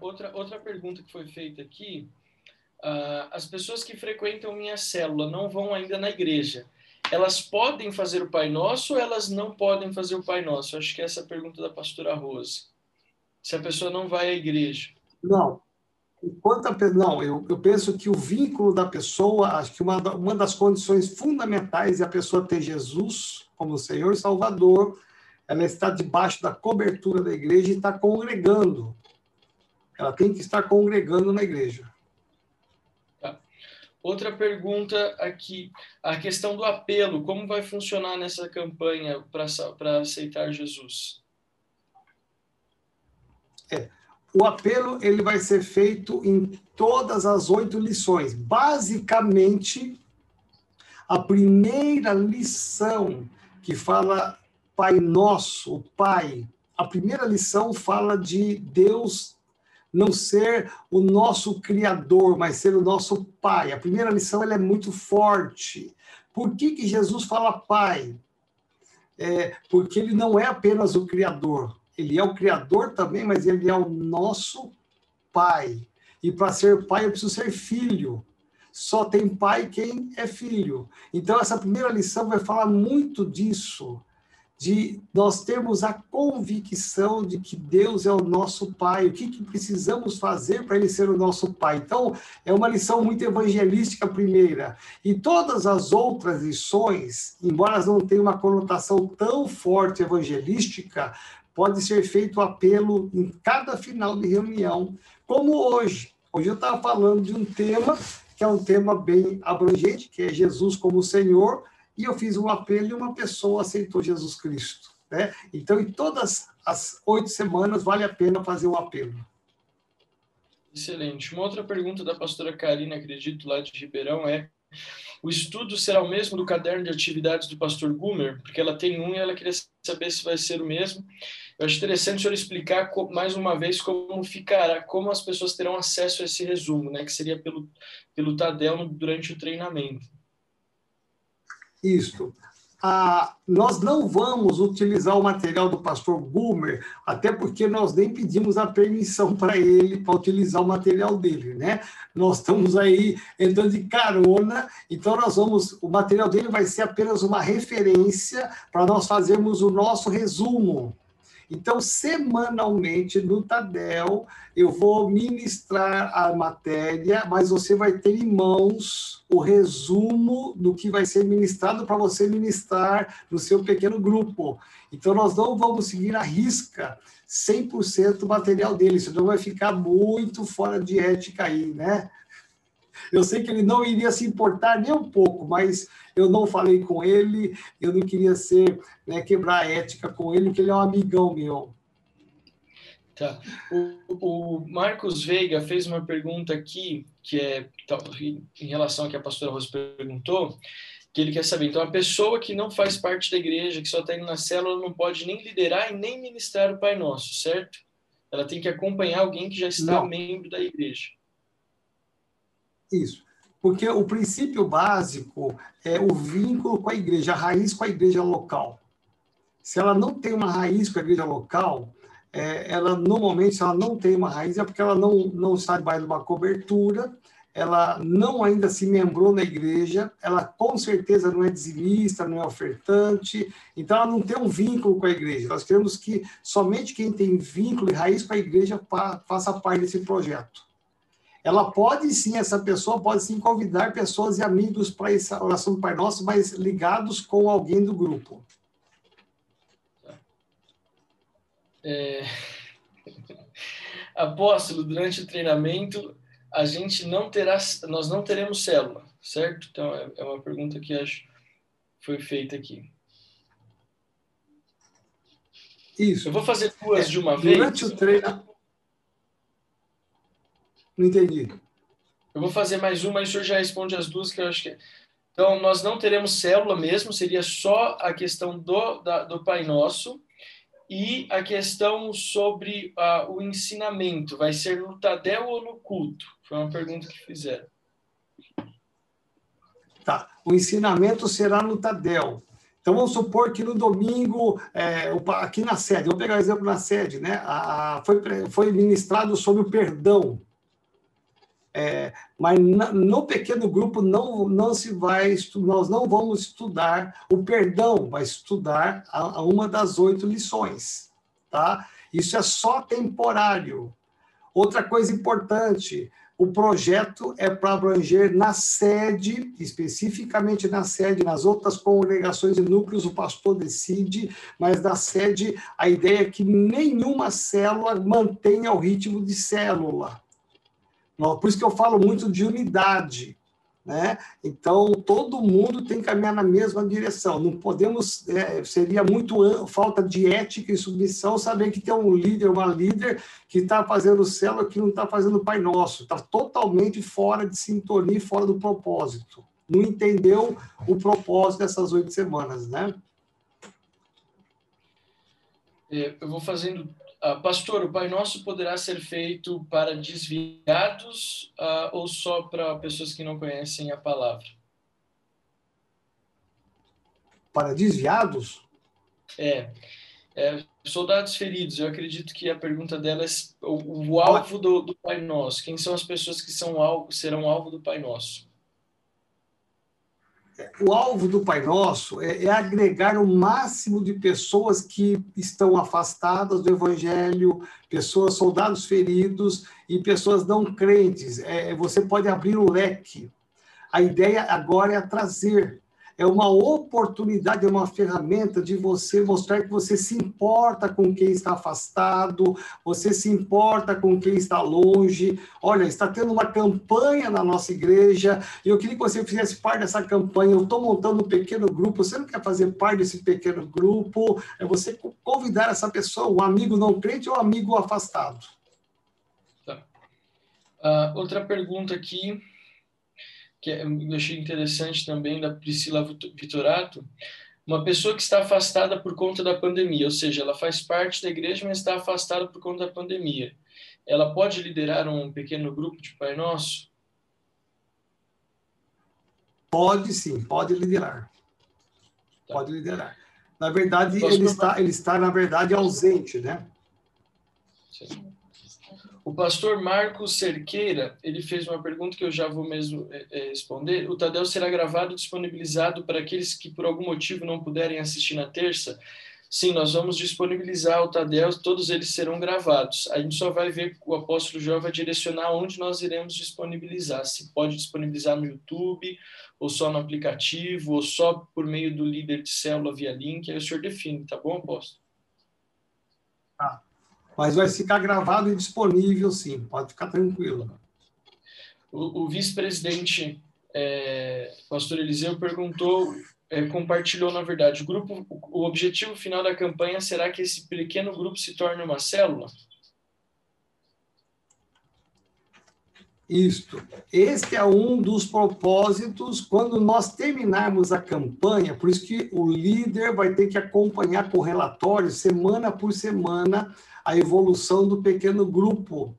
Outra, outra pergunta que foi feita aqui Uh, as pessoas que frequentam minha célula não vão ainda na igreja. Elas podem fazer o Pai Nosso ou elas não podem fazer o Pai Nosso? Acho que essa é a pergunta da pastora Rose. Se a pessoa não vai à igreja. Não. Enquanto a, não, eu, eu penso que o vínculo da pessoa, acho que uma, uma das condições fundamentais é a pessoa ter Jesus como Senhor e Salvador, ela está debaixo da cobertura da igreja e está congregando. Ela tem que estar congregando na igreja. Outra pergunta aqui, a questão do apelo, como vai funcionar nessa campanha para aceitar Jesus? É, o apelo ele vai ser feito em todas as oito lições. Basicamente, a primeira lição que fala Pai Nosso, o Pai, a primeira lição fala de Deus não ser o nosso criador, mas ser o nosso pai. A primeira lição ela é muito forte. Por que, que Jesus fala pai? É, porque ele não é apenas o criador, ele é o criador também, mas ele é o nosso pai. E para ser pai eu preciso ser filho. Só tem pai quem é filho. Então essa primeira lição vai falar muito disso de nós termos a convicção de que Deus é o nosso Pai, o que, que precisamos fazer para Ele ser o nosso Pai. Então, é uma lição muito evangelística, primeira. E todas as outras lições, embora elas não tenham uma conotação tão forte evangelística, pode ser feito apelo em cada final de reunião, como hoje. Hoje eu estava falando de um tema que é um tema bem abrangente, que é Jesus como Senhor, e eu fiz um apelo e uma pessoa aceitou Jesus Cristo. Né? Então, em todas as oito semanas, vale a pena fazer um apelo. Excelente. Uma outra pergunta da pastora Karina, acredito, lá de Ribeirão, é o estudo será o mesmo do caderno de atividades do pastor Gumer? Porque ela tem um e ela queria saber se vai ser o mesmo. Eu acho interessante o senhor explicar mais uma vez como ficará, como as pessoas terão acesso a esse resumo, né? Que seria pelo, pelo Tadel durante o treinamento isto. Ah, nós não vamos utilizar o material do pastor Boomer, até porque nós nem pedimos a permissão para ele para utilizar o material dele, né? Nós estamos aí entrando de carona, então nós vamos, o material dele vai ser apenas uma referência para nós fazermos o nosso resumo então, semanalmente no Tadel, eu vou ministrar a matéria, mas você vai ter em mãos o resumo do que vai ser ministrado para você ministrar no seu pequeno grupo. Então, nós não vamos seguir a risca 100% do material dele, senão vai ficar muito fora de ética aí, né? Eu sei que ele não iria se importar nem um pouco, mas eu não falei com ele, eu não queria ser, né, quebrar a ética com ele, porque ele é um amigão meu. Tá. O, o Marcos Veiga fez uma pergunta aqui, que é em relação ao que a pastora Rosa perguntou, que ele quer saber. Então, a pessoa que não faz parte da igreja, que só está indo na célula, não pode nem liderar e nem ministrar o Pai Nosso, certo? Ela tem que acompanhar alguém que já está não. membro da igreja. Isso. Porque o princípio básico é o vínculo com a igreja, a raiz com a igreja local. Se ela não tem uma raiz com a igreja local, é, ela normalmente, se ela não tem uma raiz, é porque ela não, não está debaixo de uma cobertura, ela não ainda se membrou na igreja, ela com certeza não é dizimista, não é ofertante, então ela não tem um vínculo com a igreja. Nós queremos que somente quem tem vínculo e raiz com a igreja faça parte desse projeto ela pode sim, essa pessoa pode sim convidar pessoas e amigos para essa oração do Pai Nosso, mas ligados com alguém do grupo. É... Apóstolo, durante o treinamento, a gente não terá, nós não teremos célula, certo? Então, é, é uma pergunta que acho foi feita aqui. Isso. Eu vou fazer duas é, de uma durante vez. Durante o treinamento não entendi. Eu vou fazer mais uma, e o senhor já responde as duas que eu acho que. Então, nós não teremos célula mesmo, seria só a questão do, da, do Pai Nosso e a questão sobre uh, o ensinamento. Vai ser no Tadel ou no culto? Foi uma pergunta que fizeram. Tá. O ensinamento será no Tadel. Então, vamos supor que no domingo, é, aqui na sede, vou pegar o um exemplo na sede, né? A, foi, foi ministrado sobre o perdão. É, mas no pequeno grupo não, não se vai nós não vamos estudar o perdão, vai estudar a, a uma das oito lições, tá? Isso é só temporário. Outra coisa importante, o projeto é para abranger na sede, especificamente na sede, nas outras congregações e núcleos o pastor decide, mas na sede a ideia é que nenhuma célula mantenha o ritmo de célula. Por isso que eu falo muito de unidade. né? Então, todo mundo tem que caminhar na mesma direção. Não podemos, é, seria muito falta de ética e submissão saber que tem um líder, uma líder que está fazendo célula que não está fazendo Pai Nosso, está totalmente fora de sintonia, fora do propósito. Não entendeu o propósito dessas oito semanas, né? É, eu vou fazendo Uh, pastor, o Pai Nosso poderá ser feito para desviados uh, ou só para pessoas que não conhecem a palavra? Para desviados? É, é soldados feridos. Eu acredito que a pergunta dela é o, o alvo do, do, Pai Nosso. Quem são as pessoas que são alvo, serão alvo do Pai Nosso? O alvo do Pai Nosso é, é, agregar o máximo de pessoas que estão afastadas do Evangelho, pessoas, soldados feridos e pessoas não crentes. É, você pode abrir o leque. A ideia agora é trazer é uma oportunidade, é uma ferramenta de você mostrar que você se importa com quem está afastado, você se importa com quem está longe. Olha, está tendo uma campanha na nossa igreja e eu queria que você fizesse parte dessa campanha. Eu estou montando um pequeno grupo, você não quer fazer parte desse pequeno grupo? É você convidar essa pessoa, um amigo não crente ou um amigo afastado. Tá. Uh, outra pergunta aqui que é, eu achei interessante também da Priscila Vitorato, uma pessoa que está afastada por conta da pandemia, ou seja, ela faz parte da igreja, mas está afastada por conta da pandemia. Ela pode liderar um pequeno grupo de Pai Nosso? Pode sim, pode liderar. Tá. Pode liderar. Na verdade, ele está, ele está, na verdade, ausente, né? Sim. O pastor Marcos Cerqueira, ele fez uma pergunta que eu já vou mesmo é, é, responder. O Tadel será gravado e disponibilizado para aqueles que por algum motivo não puderem assistir na terça? Sim, nós vamos disponibilizar o Tadel, todos eles serão gravados. A gente só vai ver, o apóstolo João vai direcionar onde nós iremos disponibilizar. Se pode disponibilizar no YouTube, ou só no aplicativo, ou só por meio do líder de célula via link, aí o senhor define, tá bom, apóstolo? Tá mas vai ficar gravado e disponível, sim, pode ficar tranquilo. O, o vice-presidente, é, pastor Eliseu, perguntou, é, compartilhou, na verdade, o grupo, o objetivo final da campanha será que esse pequeno grupo se torne uma célula? Isto. Este é um dos propósitos quando nós terminarmos a campanha, por isso que o líder vai ter que acompanhar com relatório, semana por semana, a evolução do pequeno grupo.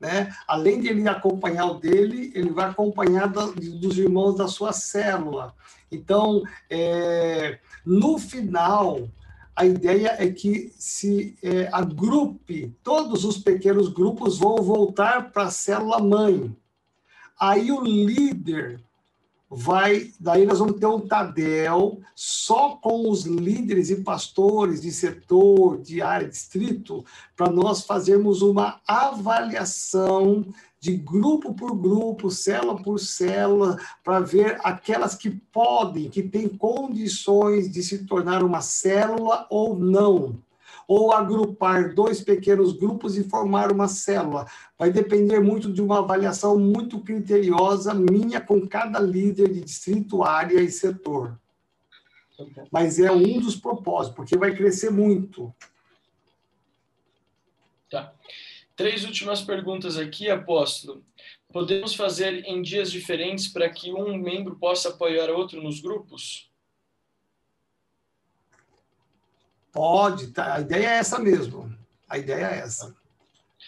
Né? Além de ele acompanhar o dele, ele vai acompanhar da, dos irmãos da sua célula. Então, é, no final, a ideia é que se é, agrupe, todos os pequenos grupos vão voltar para a célula mãe. Aí o líder vai, daí nós vamos ter um Tadel só com os líderes e pastores de setor, de área, distrito, para nós fazermos uma avaliação de grupo por grupo, célula por célula, para ver aquelas que podem, que têm condições de se tornar uma célula ou não ou agrupar dois pequenos grupos e formar uma célula. Vai depender muito de uma avaliação muito criteriosa minha com cada líder de distrito, área e setor. Mas é um dos propósitos, porque vai crescer muito. Tá. Três últimas perguntas aqui, apóstolo. Podemos fazer em dias diferentes para que um membro possa apoiar outro nos grupos? Pode, tá, a ideia é essa mesmo. A ideia é essa.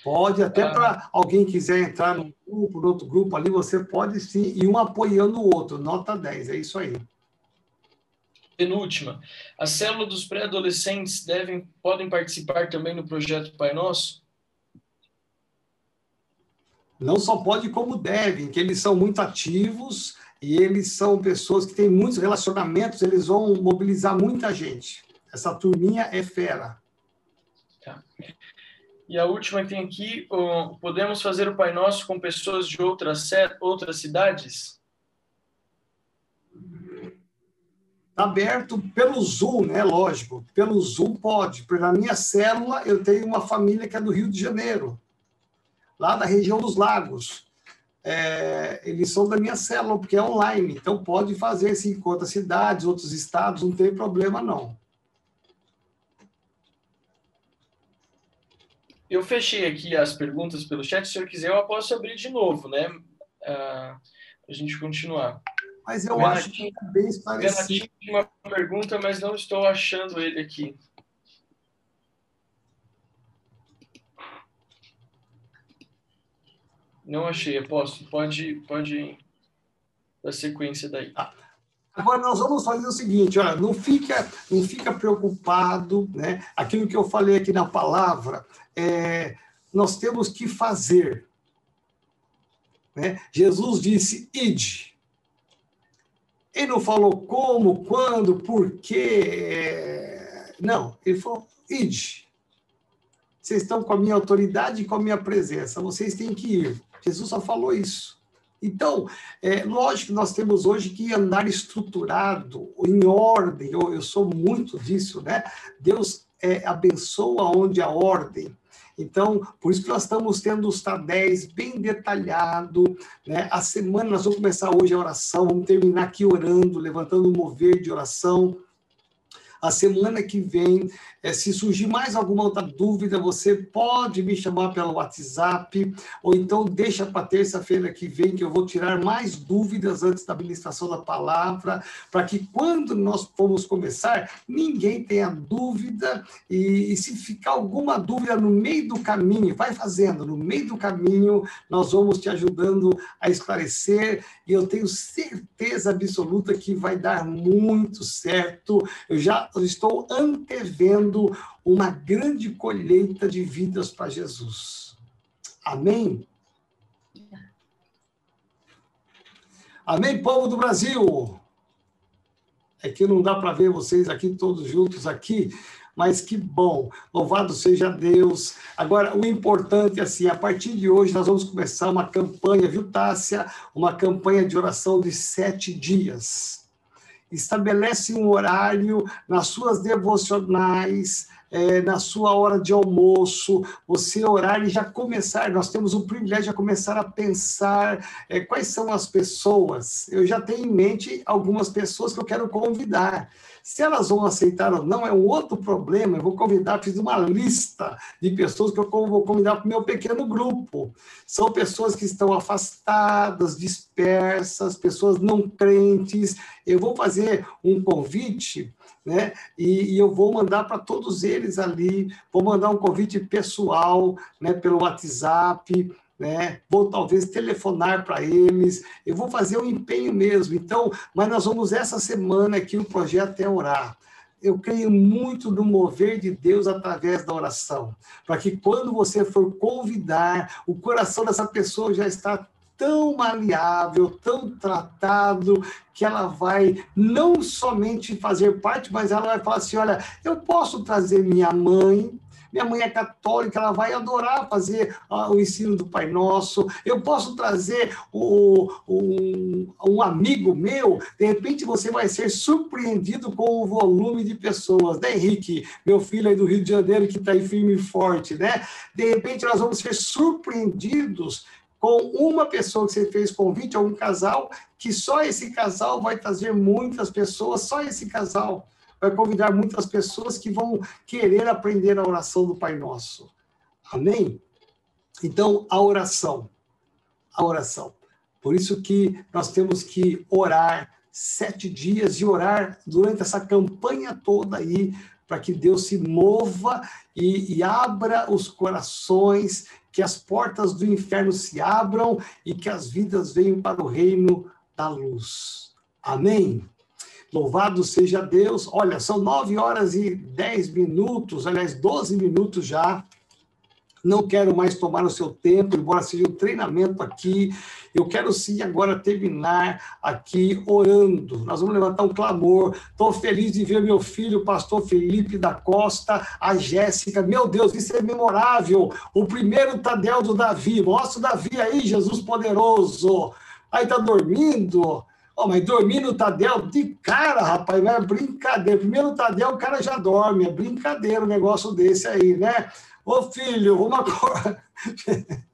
Pode, até ah. para alguém quiser entrar num grupo, no outro grupo ali, você pode sim, e um apoiando o outro. Nota 10, é isso aí. Penúltima. A célula dos pré-adolescentes devem, podem participar também no projeto Pai Nosso? Não só pode, como devem, que eles são muito ativos e eles são pessoas que têm muitos relacionamentos, eles vão mobilizar muita gente. Essa turminha é fera. Tá. E a última que tem aqui, podemos fazer o Pai Nosso com pessoas de outras, outras cidades? Está aberto pelo Zoom, né? Lógico. Pelo Zoom pode. Na minha célula, eu tenho uma família que é do Rio de Janeiro, lá da região dos lagos. é, eles são da minha célula, porque é online. Então, pode fazer esse outras cidades, outros estados, não tem problema, não. Eu fechei aqui as perguntas pelo chat. Se o senhor quiser, eu posso abrir de novo, né? Uh, ah, para a gente continuar. Mas eu acho que é bem esclarecido. uma pergunta, mas não estou achando ele aqui. Não achei, apóstolo. Pode, pode dar sequência daí. Ah. Agora nós vamos fazer o seguinte, olha, não fica, não fica preocupado, né? Aquilo que eu falei aqui na palavra, é, nós temos que fazer. Né? Jesus disse, ide. Ele não falou como, quando, por quê. Não, ele falou, ide. Vocês estão com a minha autoridade e com a minha presença, vocês têm que ir. Jesus só falou isso. Então, é lógico que nós temos hoje que andar estruturado, em ordem, eu, eu sou muito disso, né? Deus é, abençoa onde há ordem. Então, por isso que nós estamos tendo os TADES bem detalhado, né? A semana, nós vamos começar hoje a oração, vamos terminar aqui orando, levantando um mover de oração. A semana que vem é, se surgir mais alguma outra dúvida, você pode me chamar pelo WhatsApp, ou então deixa para terça-feira que vem, que eu vou tirar mais dúvidas antes da administração da palavra, para que quando nós formos começar, ninguém tenha dúvida, e, e se ficar alguma dúvida no meio do caminho, vai fazendo, no meio do caminho, nós vamos te ajudando a esclarecer, e eu tenho certeza absoluta que vai dar muito certo. Eu já estou antevendo tendo uma grande colheita de vidas para Jesus. Amém? Amém, povo do Brasil? É que não dá para ver vocês aqui todos juntos aqui, mas que bom. Louvado seja Deus. Agora, o importante é assim, a partir de hoje nós vamos começar uma campanha, viu, Tássia? Uma campanha de oração de sete dias estabelece um horário nas suas devocionais, é, na sua hora de almoço, você orar e já começar. Nós temos o privilégio de começar a pensar é, quais são as pessoas. Eu já tenho em mente algumas pessoas que eu quero convidar. Se elas vão aceitar ou não é um outro problema. Eu vou convidar, fiz uma lista de pessoas que eu vou convidar para o meu pequeno grupo. São pessoas que estão afastadas, dispersas, pessoas não crentes. Eu vou fazer um convite né? E, e, eu vou mandar para todos eles ali, vou mandar um convite pessoal, né, pelo WhatsApp, né? Vou talvez telefonar para eles, eu vou fazer um empenho mesmo. Então, mas nós vamos essa semana aqui o projeto é orar. Eu creio muito no mover de Deus através da oração, para que quando você for convidar, o coração dessa pessoa já está tão maleável, tão tratado, que ela vai não somente fazer parte, mas ela vai falar assim: olha, eu posso trazer minha mãe, minha mãe é católica, ela vai adorar fazer uh, o ensino do Pai Nosso. Eu posso trazer o, um, um amigo meu, de repente você vai ser surpreendido com o volume de pessoas, né, Henrique? Meu filho aí do Rio de Janeiro, que está aí firme e forte, né? De repente nós vamos ser surpreendidos com uma pessoa que você fez convite a um casal, que só esse casal vai trazer muitas pessoas, só esse casal vai convidar muitas pessoas que vão querer aprender a oração do Pai Nosso. Amém? Então, a oração. A oração. Por isso que nós temos que orar sete dias e orar durante essa campanha toda aí, para que Deus se mova e, e abra os corações, que as portas do inferno se abram e que as vidas venham para o reino da luz. Amém? Louvado seja Deus. Olha, são nove horas e dez minutos, aliás, doze minutos já. Não quero mais tomar o seu tempo, embora seja um treinamento aqui. Eu quero sim agora terminar aqui orando. Nós vamos levantar um clamor. Estou feliz de ver meu filho, pastor Felipe da Costa, a Jéssica. Meu Deus, isso é memorável. O primeiro Tadel do Davi. Mostra o Davi aí, Jesus poderoso. Aí está dormindo. Oh, mas dormir no Tadel, de cara, rapaz, não é brincadeira. Primeiro no Tadel, o cara já dorme, é brincadeira um negócio desse aí, né? Ô filho, uma coisa.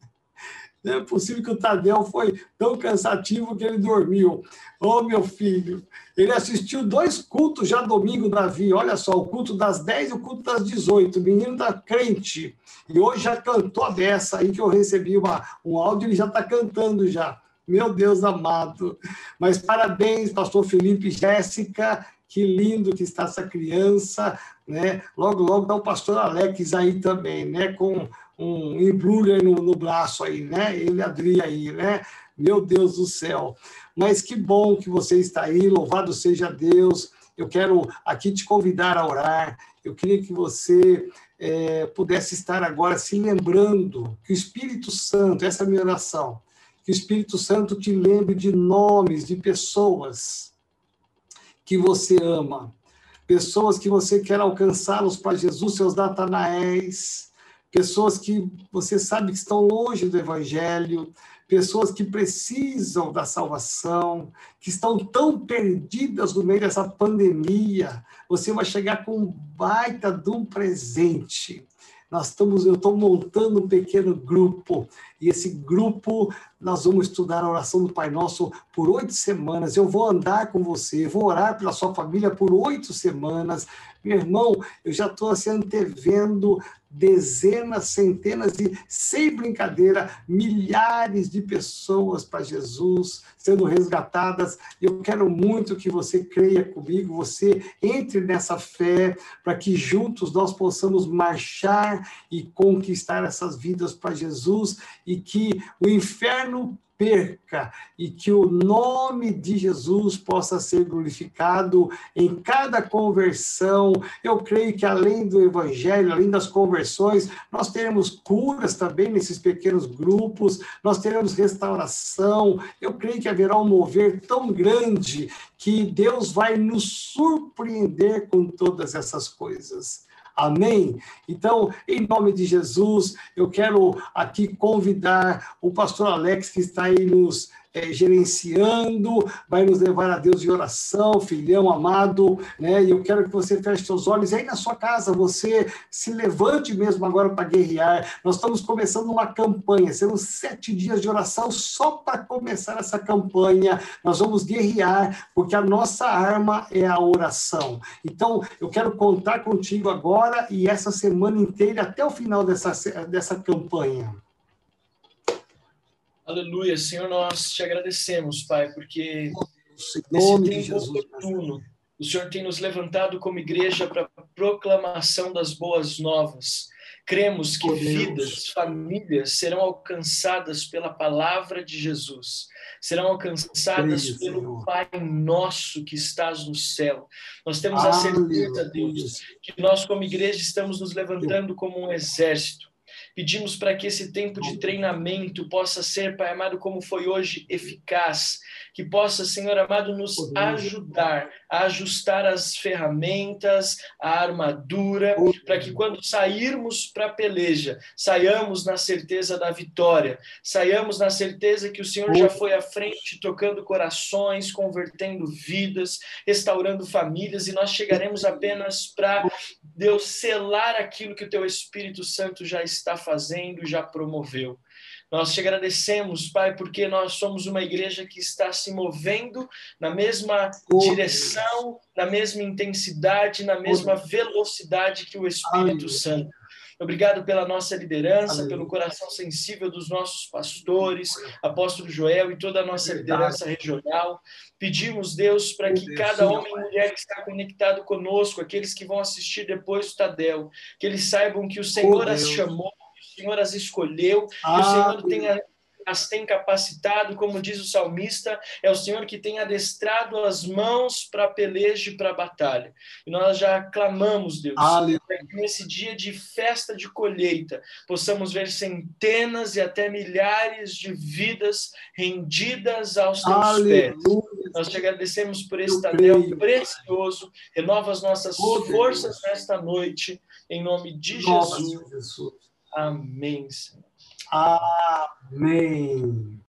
Não é possível que o Tadeu foi tão cansativo que ele dormiu. Ô, oh, meu filho, ele assistiu dois cultos já domingo, Davi. Olha só, o culto das 10 e o culto das 18. O menino está crente. E hoje já cantou a dessa aí que eu recebi uma, um áudio, ele já está cantando já. Meu Deus amado. Mas parabéns, pastor Felipe Jéssica. Que lindo que está essa criança, né? Logo, logo está o pastor Alex aí também, né? Com um embrulho no, no braço aí, né? Ele Adri aí, né? Meu Deus do céu. Mas que bom que você está aí, louvado seja Deus. Eu quero aqui te convidar a orar. Eu queria que você é, pudesse estar agora se lembrando que o Espírito Santo, essa é a minha oração, que o Espírito Santo te lembre de nomes, de pessoas que você ama, pessoas que você quer alcançá-los para Jesus, seus Natanaéis, pessoas que você sabe que estão longe do Evangelho, pessoas que precisam da salvação, que estão tão perdidas no meio dessa pandemia. Você vai chegar com um baita de um presente. Nós estamos, eu estou montando um pequeno grupo, e esse grupo nós vamos estudar a oração do Pai Nosso por oito semanas. Eu vou andar com você, vou orar pela sua família por oito semanas. Meu irmão, eu já estou assim, antevendo dezenas, centenas e, sem brincadeira, milhares de pessoas para Jesus sendo resgatadas. Eu quero muito que você creia comigo, você entre nessa fé, para que juntos nós possamos marchar e conquistar essas vidas para Jesus e que o inferno perca e que o nome de Jesus possa ser glorificado em cada conversão. Eu creio que além do evangelho, além das conversões, nós teremos curas também nesses pequenos grupos, nós teremos restauração. Eu creio que haverá um mover tão grande que Deus vai nos surpreender com todas essas coisas. Amém? Então, em nome de Jesus, eu quero aqui convidar o pastor Alex, que está aí nos é, gerenciando, vai nos levar a Deus em oração, filhão amado, né? E eu quero que você feche seus olhos aí na sua casa, você se levante mesmo agora para guerrear. Nós estamos começando uma campanha, serão sete dias de oração só para começar essa campanha. Nós vamos guerrear, porque a nossa arma é a oração. Então, eu quero contar contigo agora e essa semana inteira até o final dessa, dessa campanha. Aleluia, Senhor, nós te agradecemos, Pai, porque nesse tempo oportuno, o Senhor tem nos levantado como igreja para a proclamação das boas novas. Cremos que vidas, famílias serão alcançadas pela palavra de Jesus, serão alcançadas pelo Pai nosso que estás no céu. Nós temos a certeza, Deus, que nós, como igreja, estamos nos levantando como um exército Pedimos para que esse tempo de treinamento possa ser, Pai amado, como foi hoje, eficaz, que possa, Senhor amado, nos ajudar a ajustar as ferramentas, a armadura, para que quando sairmos para a peleja, saiamos na certeza da vitória, saiamos na certeza que o Senhor já foi à frente, tocando corações, convertendo vidas, restaurando famílias, e nós chegaremos apenas para, Deus, selar aquilo que o Teu Espírito Santo já está fazendo, já promoveu. Nós te agradecemos, Pai, porque nós somos uma igreja que está se movendo na mesma oh, direção, na mesma intensidade, na mesma oh, velocidade que o Espírito Santo. Obrigado pela nossa liderança, pelo coração sensível dos nossos pastores, apóstolo Joel e toda a nossa liderança regional. Pedimos, Deus, para que cada homem e mulher que está conectado conosco, aqueles que vão assistir depois do Tadel, que eles saibam que o Senhor as chamou Senhor as escolheu, ah, o Senhor tem as tem capacitado, como diz o salmista, é o Senhor que tem adestrado as mãos para a peleja e para a batalha. E nós já clamamos, Deus, para que nesse dia de festa de colheita possamos ver centenas e até milhares de vidas rendidas aos teus Aleluia. pés. Nós te agradecemos por esse Tadel precioso. Renova as nossas oh, forças Deus. nesta noite, em nome de Jesus. Jesus. Amém, Senhor. Amém.